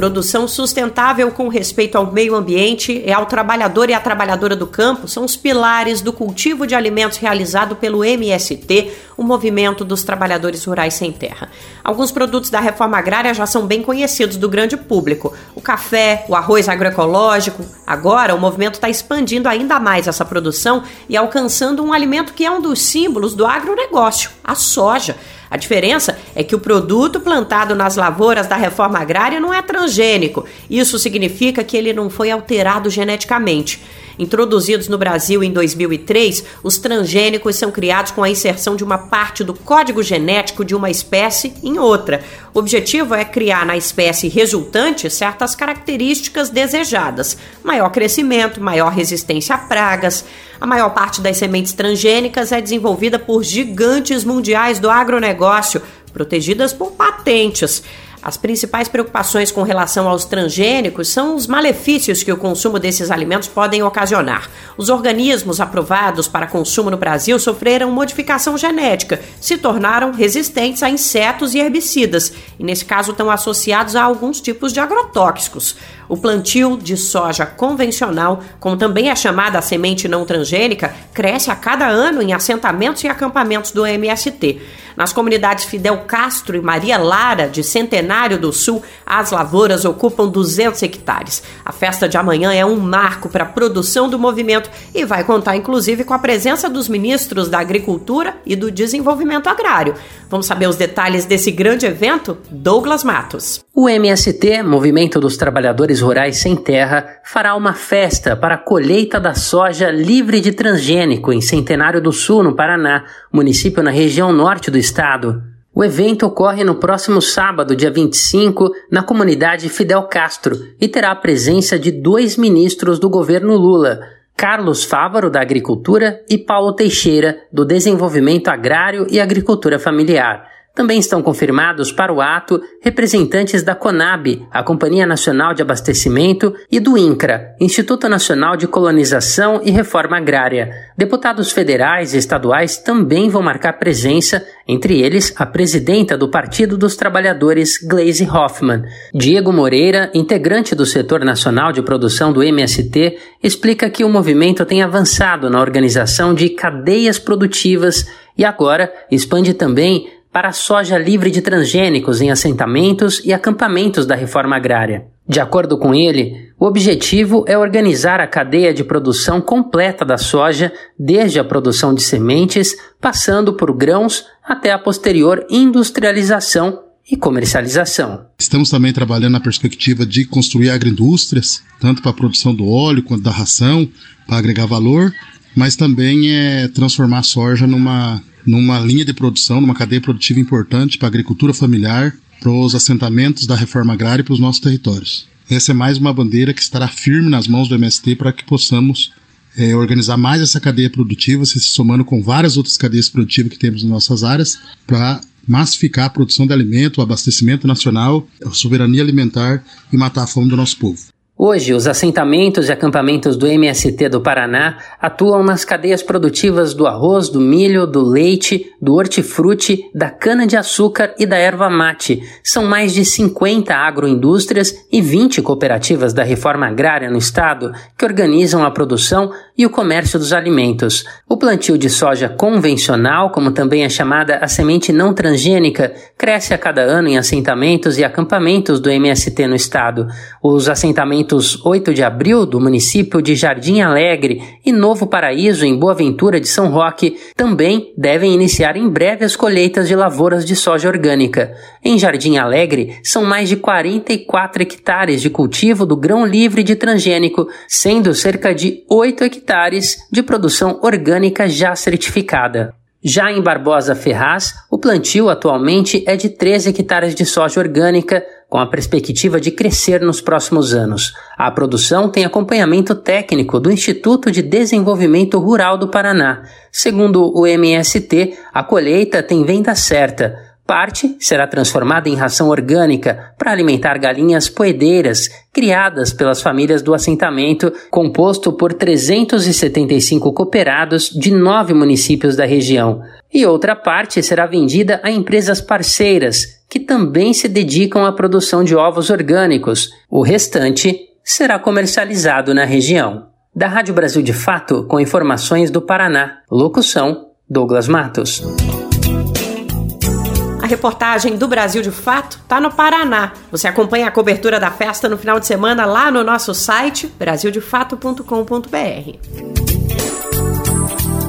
Produção sustentável com respeito ao meio ambiente e ao trabalhador e à trabalhadora do campo são os pilares do cultivo de alimentos realizado pelo MST, o Movimento dos Trabalhadores Rurais Sem Terra. Alguns produtos da reforma agrária já são bem conhecidos do grande público: o café, o arroz agroecológico. Agora, o movimento está expandindo ainda mais essa produção e alcançando um alimento que é um dos símbolos do agronegócio, a soja. A diferença é que o produto plantado nas lavouras da reforma agrária não é transgênico. Isso significa que ele não foi alterado geneticamente. Introduzidos no Brasil em 2003, os transgênicos são criados com a inserção de uma parte do código genético de uma espécie em outra. O objetivo é criar na espécie resultante certas características desejadas: maior crescimento, maior resistência a pragas. A maior parte das sementes transgênicas é desenvolvida por gigantes mundiais do agronegócio, protegidas por patentes. As principais preocupações com relação aos transgênicos são os malefícios que o consumo desses alimentos podem ocasionar. Os organismos aprovados para consumo no Brasil sofreram modificação genética, se tornaram resistentes a insetos e herbicidas, e nesse caso estão associados a alguns tipos de agrotóxicos. O plantio de soja convencional, como também é chamada a semente não transgênica, cresce a cada ano em assentamentos e acampamentos do MST. Nas comunidades Fidel Castro e Maria Lara, de Centenário do Sul, as lavouras ocupam 200 hectares. A festa de amanhã é um marco para a produção do movimento e vai contar inclusive com a presença dos ministros da Agricultura e do Desenvolvimento Agrário. Vamos saber os detalhes desse grande evento? Douglas Matos. O MST, Movimento dos Trabalhadores Rurais Sem Terra, fará uma festa para a colheita da soja livre de transgênico em Centenário do Sul, no Paraná, município na região norte do estado. O evento ocorre no próximo sábado, dia 25, na comunidade Fidel Castro e terá a presença de dois ministros do governo Lula, Carlos Fávaro, da Agricultura, e Paulo Teixeira, do Desenvolvimento Agrário e Agricultura Familiar. Também estão confirmados para o ato representantes da CONAB, a Companhia Nacional de Abastecimento, e do INCRA, Instituto Nacional de Colonização e Reforma Agrária. Deputados federais e estaduais também vão marcar presença, entre eles a presidenta do Partido dos Trabalhadores, Glaze Hoffman. Diego Moreira, integrante do setor nacional de produção do MST, explica que o movimento tem avançado na organização de cadeias produtivas e agora expande também para a soja livre de transgênicos em assentamentos e acampamentos da reforma agrária. De acordo com ele, o objetivo é organizar a cadeia de produção completa da soja, desde a produção de sementes, passando por grãos até a posterior industrialização e comercialização. Estamos também trabalhando na perspectiva de construir agroindústrias, tanto para a produção do óleo quanto da ração, para agregar valor, mas também é transformar a soja numa numa linha de produção, numa cadeia produtiva importante para a agricultura familiar, para os assentamentos da reforma agrária e para os nossos territórios. Essa é mais uma bandeira que estará firme nas mãos do MST para que possamos é, organizar mais essa cadeia produtiva, se somando com várias outras cadeias produtivas que temos em nossas áreas, para massificar a produção de alimento, o abastecimento nacional, a soberania alimentar e matar a fome do nosso povo. Hoje, os assentamentos e acampamentos do MST do Paraná atuam nas cadeias produtivas do arroz, do milho, do leite, do hortifruti, da cana-de-açúcar e da erva mate. São mais de 50 agroindústrias e 20 cooperativas da reforma agrária no estado que organizam a produção e o comércio dos alimentos. O plantio de soja convencional, como também é chamada a semente não transgênica, cresce a cada ano em assentamentos e acampamentos do MST no estado. Os assentamentos 8 de abril do município de Jardim Alegre e Novo Paraíso, em Boa Ventura de São Roque, também devem iniciar em breve as colheitas de lavouras de soja orgânica. Em Jardim Alegre, são mais de 44 hectares de cultivo do grão livre de transgênico, sendo cerca de 8 hectares de produção orgânica já certificada. Já em Barbosa Ferraz, o plantio atualmente é de 13 hectares de soja orgânica, com a perspectiva de crescer nos próximos anos. A produção tem acompanhamento técnico do Instituto de Desenvolvimento Rural do Paraná. Segundo o MST, a colheita tem venda certa. Parte será transformada em ração orgânica para alimentar galinhas poedeiras criadas pelas famílias do assentamento, composto por 375 cooperados de nove municípios da região. E outra parte será vendida a empresas parceiras, que também se dedicam à produção de ovos orgânicos. O restante será comercializado na região. Da Rádio Brasil de Fato, com informações do Paraná. Locução: Douglas Matos reportagem do Brasil de Fato está no Paraná. Você acompanha a cobertura da festa no final de semana lá no nosso site brasildefato.com.br.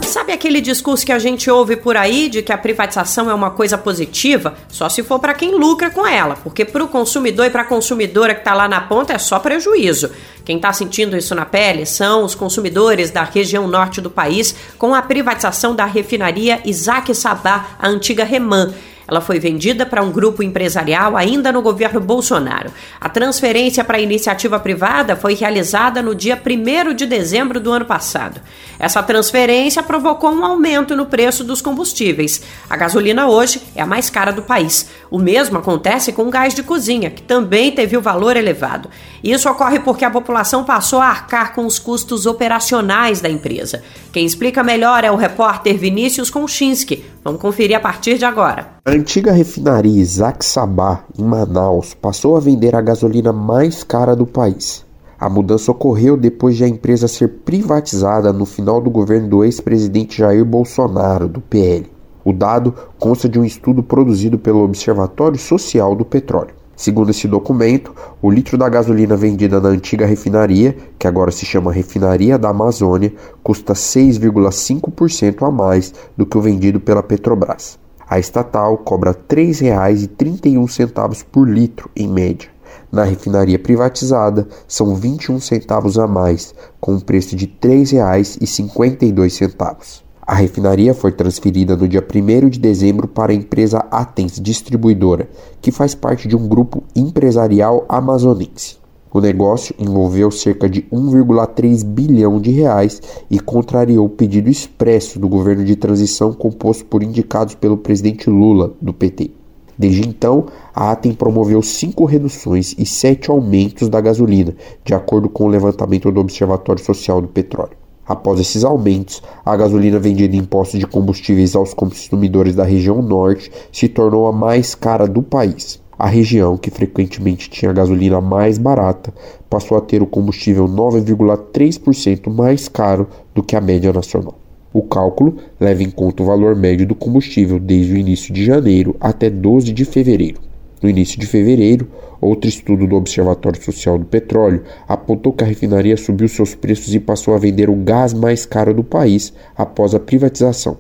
Sabe aquele discurso que a gente ouve por aí de que a privatização é uma coisa positiva? Só se for para quem lucra com ela, porque para o consumidor e para a consumidora que está lá na ponta é só prejuízo. Quem está sentindo isso na pele são os consumidores da região norte do país com a privatização da refinaria Isaac Sabá, a antiga Reman. Ela foi vendida para um grupo empresarial ainda no governo Bolsonaro. A transferência para a iniciativa privada foi realizada no dia 1 de dezembro do ano passado. Essa transferência provocou um aumento no preço dos combustíveis. A gasolina hoje é a mais cara do país. O mesmo acontece com o gás de cozinha, que também teve o valor elevado. Isso ocorre porque a população passou a arcar com os custos operacionais da empresa. Quem explica melhor é o repórter Vinícius Konchinski. Vamos conferir a partir de agora. A antiga refinaria Isaac Sabá, em Manaus, passou a vender a gasolina mais cara do país. A mudança ocorreu depois de a empresa ser privatizada no final do governo do ex-presidente Jair Bolsonaro, do PL. O dado consta de um estudo produzido pelo Observatório Social do Petróleo. Segundo esse documento, o litro da gasolina vendida na antiga refinaria, que agora se chama Refinaria da Amazônia, custa 6,5% a mais do que o vendido pela Petrobras. A estatal cobra R$ 3,31 por litro, em média. Na refinaria privatizada, são 21 centavos a mais, com um preço de R$ 3,52. A refinaria foi transferida no dia 1 de dezembro para a empresa Atens Distribuidora, que faz parte de um grupo empresarial amazonense. O negócio envolveu cerca de 1,3 bilhão de reais e contrariou o pedido expresso do governo de transição composto por indicados pelo presidente Lula, do PT. Desde então, a Atem promoveu cinco reduções e sete aumentos da gasolina, de acordo com o levantamento do Observatório Social do Petróleo. Após esses aumentos, a gasolina vendida em postos de combustíveis aos consumidores da região norte se tornou a mais cara do país. A região, que frequentemente tinha gasolina mais barata, passou a ter o combustível 9,3% mais caro do que a média nacional. O cálculo leva em conta o valor médio do combustível desde o início de janeiro até 12 de fevereiro. No início de fevereiro, outro estudo do Observatório Social do Petróleo apontou que a refinaria subiu seus preços e passou a vender o gás mais caro do país após a privatização.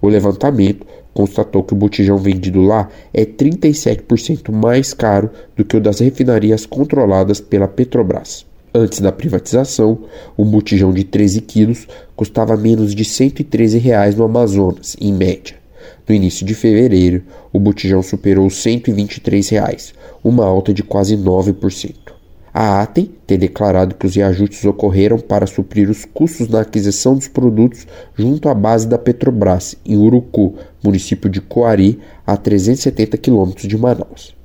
O levantamento constatou que o botijão vendido lá é 37% mais caro do que o das refinarias controladas pela Petrobras. Antes da privatização, um botijão de 13 quilos custava menos de 113 reais no Amazonas, em média. No início de fevereiro, o botijão superou 123 reais, uma alta de quase 9%. A Atem tem declarado que os reajustes ocorreram para suprir os custos na aquisição dos produtos junto à base da Petrobras, em Urucu, município de Coari, a 370 quilômetros de Manaus.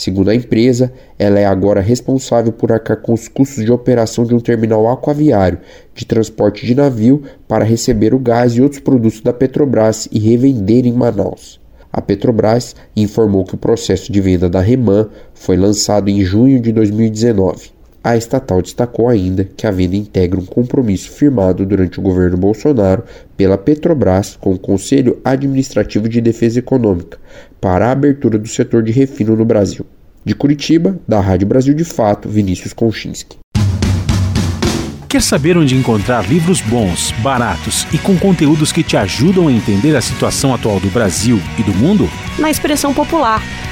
Segundo a empresa, ela é agora responsável por arcar com os custos de operação de um terminal aquaviário de transporte de navio para receber o gás e outros produtos da Petrobras e revender em Manaus. A Petrobras informou que o processo de venda da Reman foi lançado em junho de 2019. A estatal destacou ainda que a venda integra um compromisso firmado durante o governo Bolsonaro pela Petrobras com o Conselho Administrativo de Defesa Econômica para a abertura do setor de refino no Brasil. De Curitiba, da Rádio Brasil de Fato, Vinícius Konchinski. Quer saber onde encontrar livros bons, baratos e com conteúdos que te ajudam a entender a situação atual do Brasil e do mundo? Na expressão popular.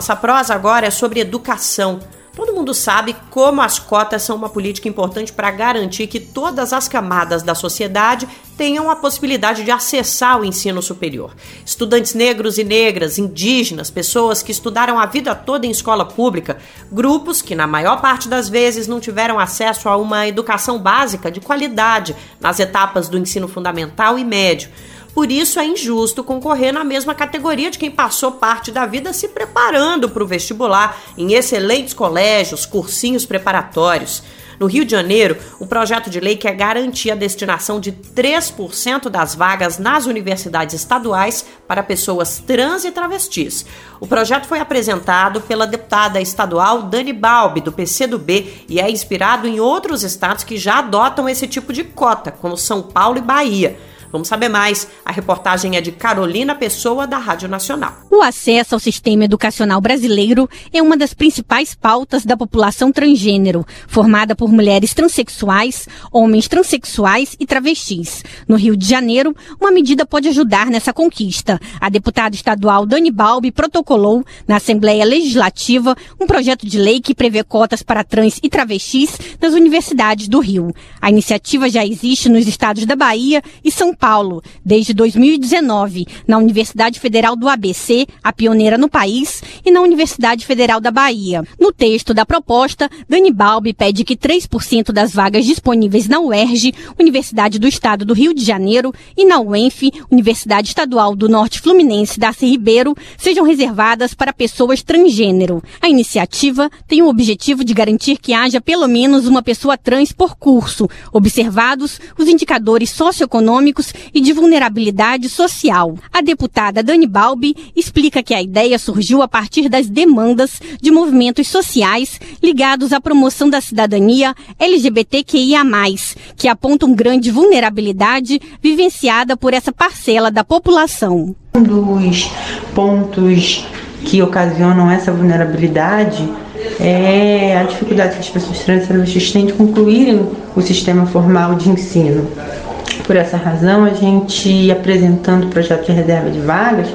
Nossa prosa agora é sobre educação. Todo mundo sabe como as cotas são uma política importante para garantir que todas as camadas da sociedade tenham a possibilidade de acessar o ensino superior. Estudantes negros e negras, indígenas, pessoas que estudaram a vida toda em escola pública, grupos que, na maior parte das vezes, não tiveram acesso a uma educação básica de qualidade nas etapas do ensino fundamental e médio. Por isso é injusto concorrer na mesma categoria de quem passou parte da vida se preparando para o vestibular em excelentes colégios, cursinhos preparatórios. No Rio de Janeiro, um projeto de lei quer garantir a destinação de 3% das vagas nas universidades estaduais para pessoas trans e travestis. O projeto foi apresentado pela deputada estadual Dani Balbi, do PCdoB, e é inspirado em outros estados que já adotam esse tipo de cota, como São Paulo e Bahia. Vamos saber mais. A reportagem é de Carolina Pessoa, da Rádio Nacional. O acesso ao sistema educacional brasileiro é uma das principais pautas da população transgênero, formada por mulheres transexuais, homens transexuais e travestis. No Rio de Janeiro, uma medida pode ajudar nessa conquista. A deputada estadual Dani Balbi protocolou na Assembleia Legislativa um projeto de lei que prevê cotas para trans e travestis nas universidades do Rio. A iniciativa já existe nos estados da Bahia e São Paulo desde 2019, na Universidade Federal do ABC, a pioneira no país, e na Universidade Federal da Bahia. No texto da proposta, Dani Balbi pede que 3% das vagas disponíveis na UERJ, Universidade do Estado do Rio de Janeiro, e na UENF, Universidade Estadual do Norte Fluminense Darcy Ribeiro, sejam reservadas para pessoas transgênero. A iniciativa tem o objetivo de garantir que haja pelo menos uma pessoa trans por curso, observados os indicadores socioeconômicos e de vulnerabilidade social. A deputada Dani Balbi explica que a ideia surgiu a partir das demandas de movimentos sociais ligados à promoção da cidadania LGBTQIA+, que apontam grande vulnerabilidade vivenciada por essa parcela da população. Um dos pontos que ocasionam essa vulnerabilidade é a dificuldade que as pessoas trans têm de concluírem o sistema formal de ensino. Por essa razão, a gente, apresentando o projeto de reserva de vagas,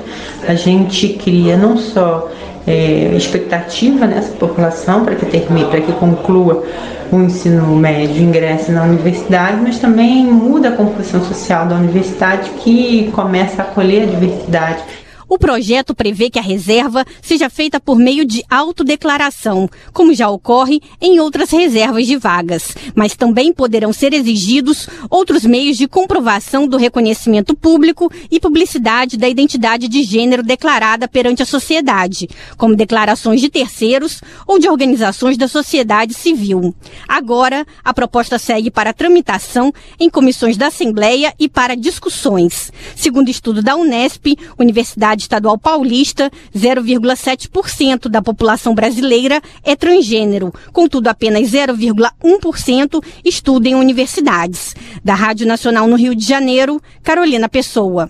a gente cria não só é, expectativa nessa população para que termine, para que conclua o ensino médio, ingresse na universidade, mas também muda a composição social da universidade que começa a acolher a diversidade o projeto prevê que a reserva seja feita por meio de autodeclaração, como já ocorre em outras reservas de vagas, mas também poderão ser exigidos outros meios de comprovação do reconhecimento público e publicidade da identidade de gênero declarada perante a sociedade, como declarações de terceiros ou de organizações da sociedade civil. Agora, a proposta segue para tramitação em comissões da Assembleia e para discussões. Segundo estudo da Unesp, Universidade Universidade Estadual Paulista, 0,7% da população brasileira é transgênero. Contudo, apenas 0,1% estuda em universidades. Da Rádio Nacional no Rio de Janeiro, Carolina Pessoa.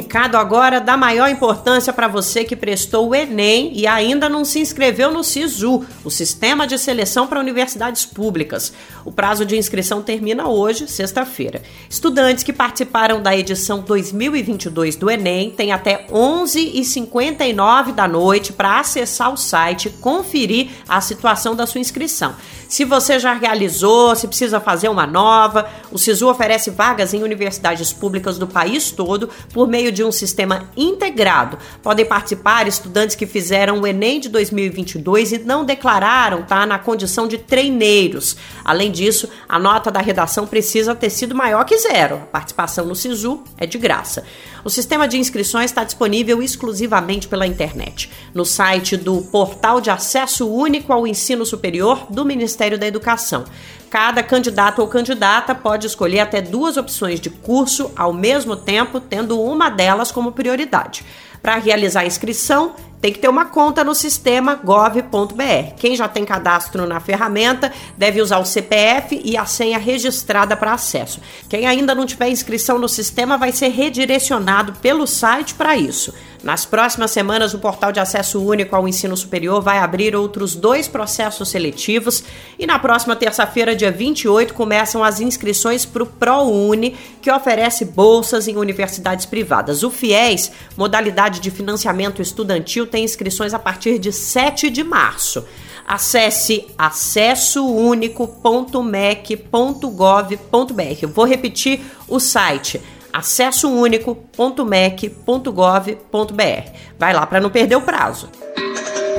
Recado agora da maior importância para você que prestou o Enem e ainda não se inscreveu no SISU, o Sistema de Seleção para Universidades Públicas. O prazo de inscrição termina hoje, sexta-feira. Estudantes que participaram da edição 2022 do Enem têm até 11h59 da noite para acessar o site e conferir a situação da sua inscrição. Se você já realizou, se precisa fazer uma nova, o SISU oferece vagas em universidades públicas do país todo por meio de um sistema integrado. Podem participar estudantes que fizeram o Enem de 2022 e não declararam, tá, na condição de treineiros. Além disso, a nota da redação precisa ter sido maior que zero. A participação no SISU é de graça. O sistema de inscrições está disponível exclusivamente pela internet, no site do Portal de Acesso Único ao Ensino Superior do Ministério da Educação. Cada candidato ou candidata pode escolher até duas opções de curso ao mesmo tempo, tendo uma delas como prioridade. Para realizar a inscrição, tem que ter uma conta no sistema gov.br. Quem já tem cadastro na ferramenta deve usar o CPF e a senha registrada para acesso. Quem ainda não tiver inscrição no sistema vai ser redirecionado pelo site para isso. Nas próximas semanas, o portal de acesso único ao ensino superior vai abrir outros dois processos seletivos e na próxima terça-feira, dia 28, começam as inscrições para o ProUni, que oferece bolsas em universidades privadas. O FIES, modalidade de financiamento estudantil, tem inscrições a partir de 7 de março. Acesse acessounico.mec.gov.br. Vou repetir o site acessounico.mec.gov.br. Vai lá para não perder o prazo.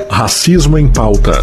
Racismo em pauta.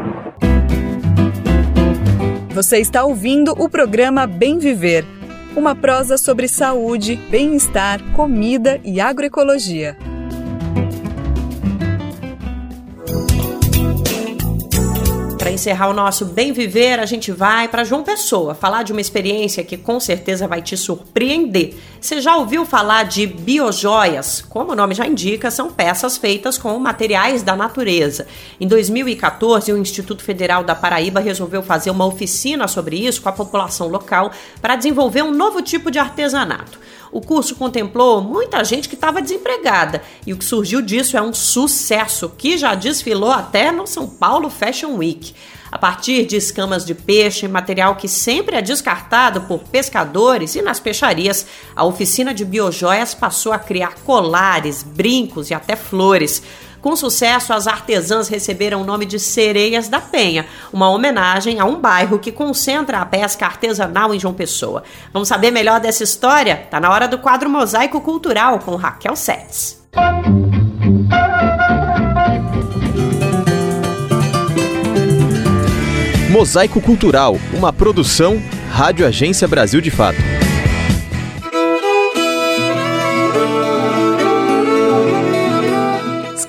Você está ouvindo o programa Bem Viver, uma prosa sobre saúde, bem-estar, comida e agroecologia. Para encerrar o nosso Bem Viver, a gente vai para João Pessoa falar de uma experiência que com certeza vai te surpreender. Você já ouviu falar de biojoias? Como o nome já indica, são peças feitas com materiais da natureza. Em 2014, o Instituto Federal da Paraíba resolveu fazer uma oficina sobre isso com a população local para desenvolver um novo tipo de artesanato. O curso contemplou muita gente que estava desempregada e o que surgiu disso é um sucesso que já desfilou até no São Paulo Fashion Week. A partir de escamas de peixe, material que sempre é descartado por pescadores e nas peixarias, a oficina de biojoias passou a criar colares, brincos e até flores. Com sucesso, as artesãs receberam o nome de Sereias da Penha, uma homenagem a um bairro que concentra a pesca artesanal em João Pessoa. Vamos saber melhor dessa história? Tá na hora do quadro Mosaico Cultural com Raquel Setes. Mosaico Cultural, uma produção Rádio Agência Brasil de Fato.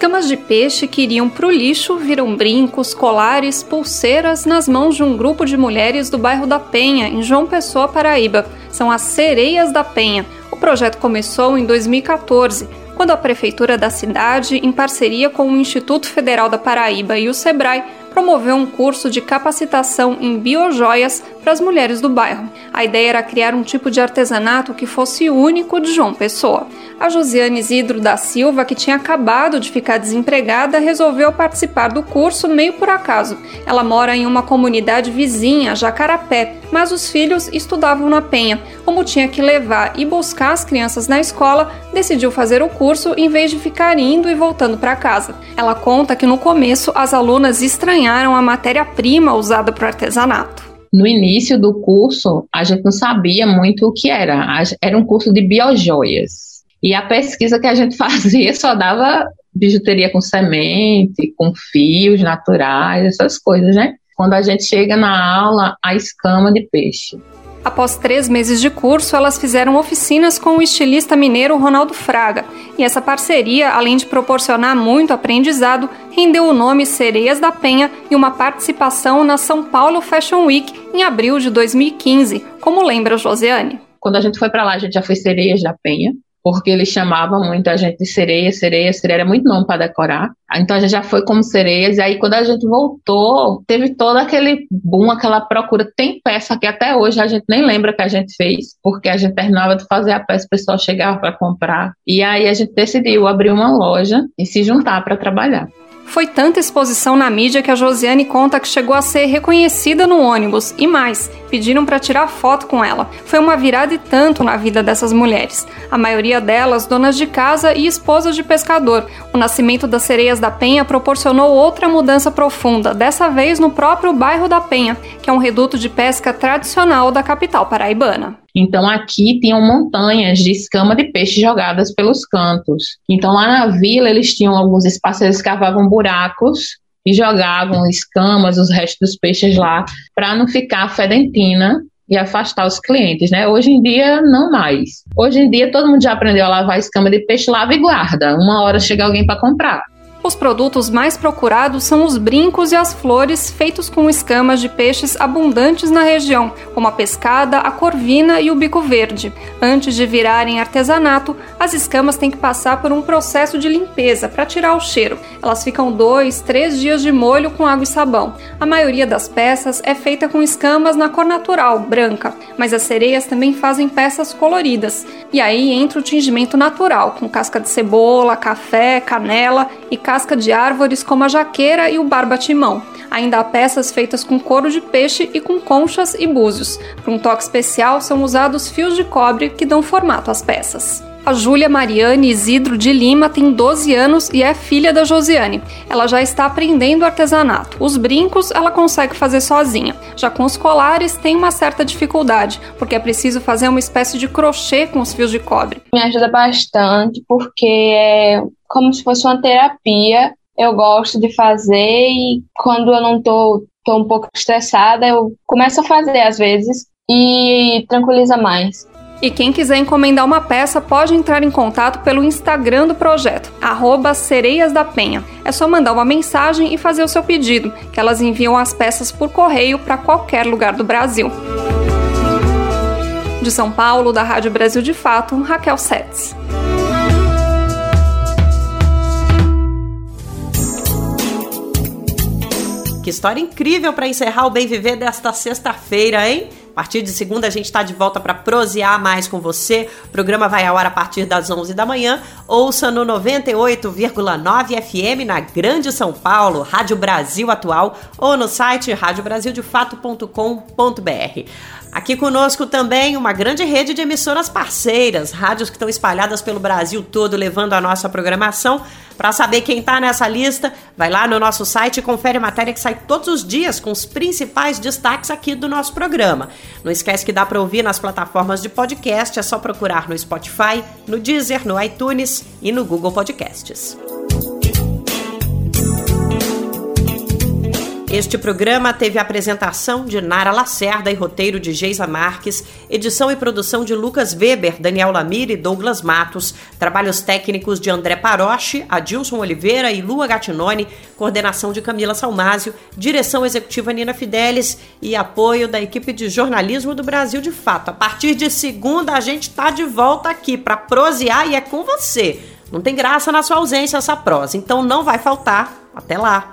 Escamas de peixe que iriam para o lixo viram brincos, colares, pulseiras nas mãos de um grupo de mulheres do bairro da Penha, em João Pessoa, Paraíba. São as Sereias da Penha. O projeto começou em 2014, quando a prefeitura da cidade, em parceria com o Instituto Federal da Paraíba e o SEBRAE, promoveu um curso de capacitação em biojoias para as mulheres do bairro. A ideia era criar um tipo de artesanato que fosse único de João Pessoa. A Josiane Isidro da Silva, que tinha acabado de ficar desempregada, resolveu participar do curso meio por acaso. Ela mora em uma comunidade vizinha, Jacarapé, mas os filhos estudavam na Penha. Como tinha que levar e buscar as crianças na escola, decidiu fazer o curso em vez de ficar indo e voltando para casa. Ela conta que no começo as alunas estranharam a matéria-prima usada para o artesanato no início do curso, a gente não sabia muito o que era. Era um curso de biojoias. E a pesquisa que a gente <laughs> fazia só dava bijuteria com semente, com fios naturais, essas coisas, né? Quando a gente chega na aula, a escama de peixe. Após três meses de curso, elas fizeram oficinas com o estilista mineiro Ronaldo Fraga. E essa parceria, além de proporcionar muito aprendizado, rendeu o nome Sereias da Penha e uma participação na São Paulo Fashion Week em abril de 2015, como lembra Josiane. Quando a gente foi para lá, a gente já foi Sereias da Penha porque eles chamavam muito a gente de sereia, sereia, sereia, era muito nome para decorar. Então a gente já foi como sereias, e aí quando a gente voltou, teve todo aquele boom, aquela procura. Tem peça que até hoje a gente nem lembra que a gente fez, porque a gente terminava de fazer a peça, o pessoal chegava para comprar. E aí a gente decidiu abrir uma loja e se juntar para trabalhar. Foi tanta exposição na mídia que a Josiane conta que chegou a ser reconhecida no ônibus e mais, pediram para tirar foto com ela. Foi uma virada e tanto na vida dessas mulheres. A maioria delas donas de casa e esposas de pescador. O nascimento das sereias da Penha proporcionou outra mudança profunda, dessa vez no próprio bairro da Penha, que é um reduto de pesca tradicional da capital paraibana. Então aqui tinham montanhas de escama de peixe jogadas pelos cantos. Então lá na vila eles tinham alguns espaços, eles cavavam buracos e jogavam escamas, os restos dos peixes lá, para não ficar fedentina e afastar os clientes, né? Hoje em dia, não mais. Hoje em dia, todo mundo já aprendeu a lavar escama de peixe, lava e guarda. Uma hora chega alguém para comprar. Os produtos mais procurados são os brincos e as flores feitos com escamas de peixes abundantes na região, como a pescada, a corvina e o bico verde. Antes de virarem artesanato, as escamas têm que passar por um processo de limpeza para tirar o cheiro. Elas ficam dois, três dias de molho com água e sabão. A maioria das peças é feita com escamas na cor natural, branca, mas as sereias também fazem peças coloridas. E aí entra o tingimento natural, com casca de cebola, café, canela e casca de árvores como a jaqueira e o barbatimão. Ainda há peças feitas com couro de peixe e com conchas e búzios. Para um toque especial são usados fios de cobre que dão formato às peças. A Júlia Mariane Isidro de Lima tem 12 anos e é filha da Josiane. Ela já está aprendendo artesanato. Os brincos ela consegue fazer sozinha. Já com os colares tem uma certa dificuldade, porque é preciso fazer uma espécie de crochê com os fios de cobre. Me ajuda bastante porque é como se fosse uma terapia. Eu gosto de fazer e quando eu não tô, tô um pouco estressada, eu começo a fazer às vezes e tranquiliza mais. E quem quiser encomendar uma peça pode entrar em contato pelo Instagram do projeto, arroba Sereias da Penha. É só mandar uma mensagem e fazer o seu pedido, que elas enviam as peças por correio para qualquer lugar do Brasil. De São Paulo, da Rádio Brasil de Fato, Raquel Setz. Que história incrível para encerrar o Bem Viver desta sexta-feira, hein? A partir de segunda a gente está de volta para prosear mais com você. O programa vai ao ar a partir das 11 da manhã. Ouça no 98,9 FM na Grande São Paulo, Rádio Brasil Atual ou no site radiobrasildefato.com.br. Aqui conosco também uma grande rede de emissoras parceiras, rádios que estão espalhadas pelo Brasil todo, levando a nossa programação. Para saber quem está nessa lista, vai lá no nosso site e confere a matéria que sai todos os dias com os principais destaques aqui do nosso programa. Não esquece que dá para ouvir nas plataformas de podcast, é só procurar no Spotify, no Deezer, no iTunes e no Google Podcasts. Este programa teve apresentação de Nara Lacerda e roteiro de Geisa Marques, edição e produção de Lucas Weber, Daniel Lamir e Douglas Matos, trabalhos técnicos de André Paroche, Adilson Oliveira e Lua Gatinoni, coordenação de Camila Salmásio, direção executiva Nina Fidelis e apoio da equipe de jornalismo do Brasil de Fato. A partir de segunda a gente está de volta aqui para prosear e é com você. Não tem graça na sua ausência essa prosa, então não vai faltar. Até lá!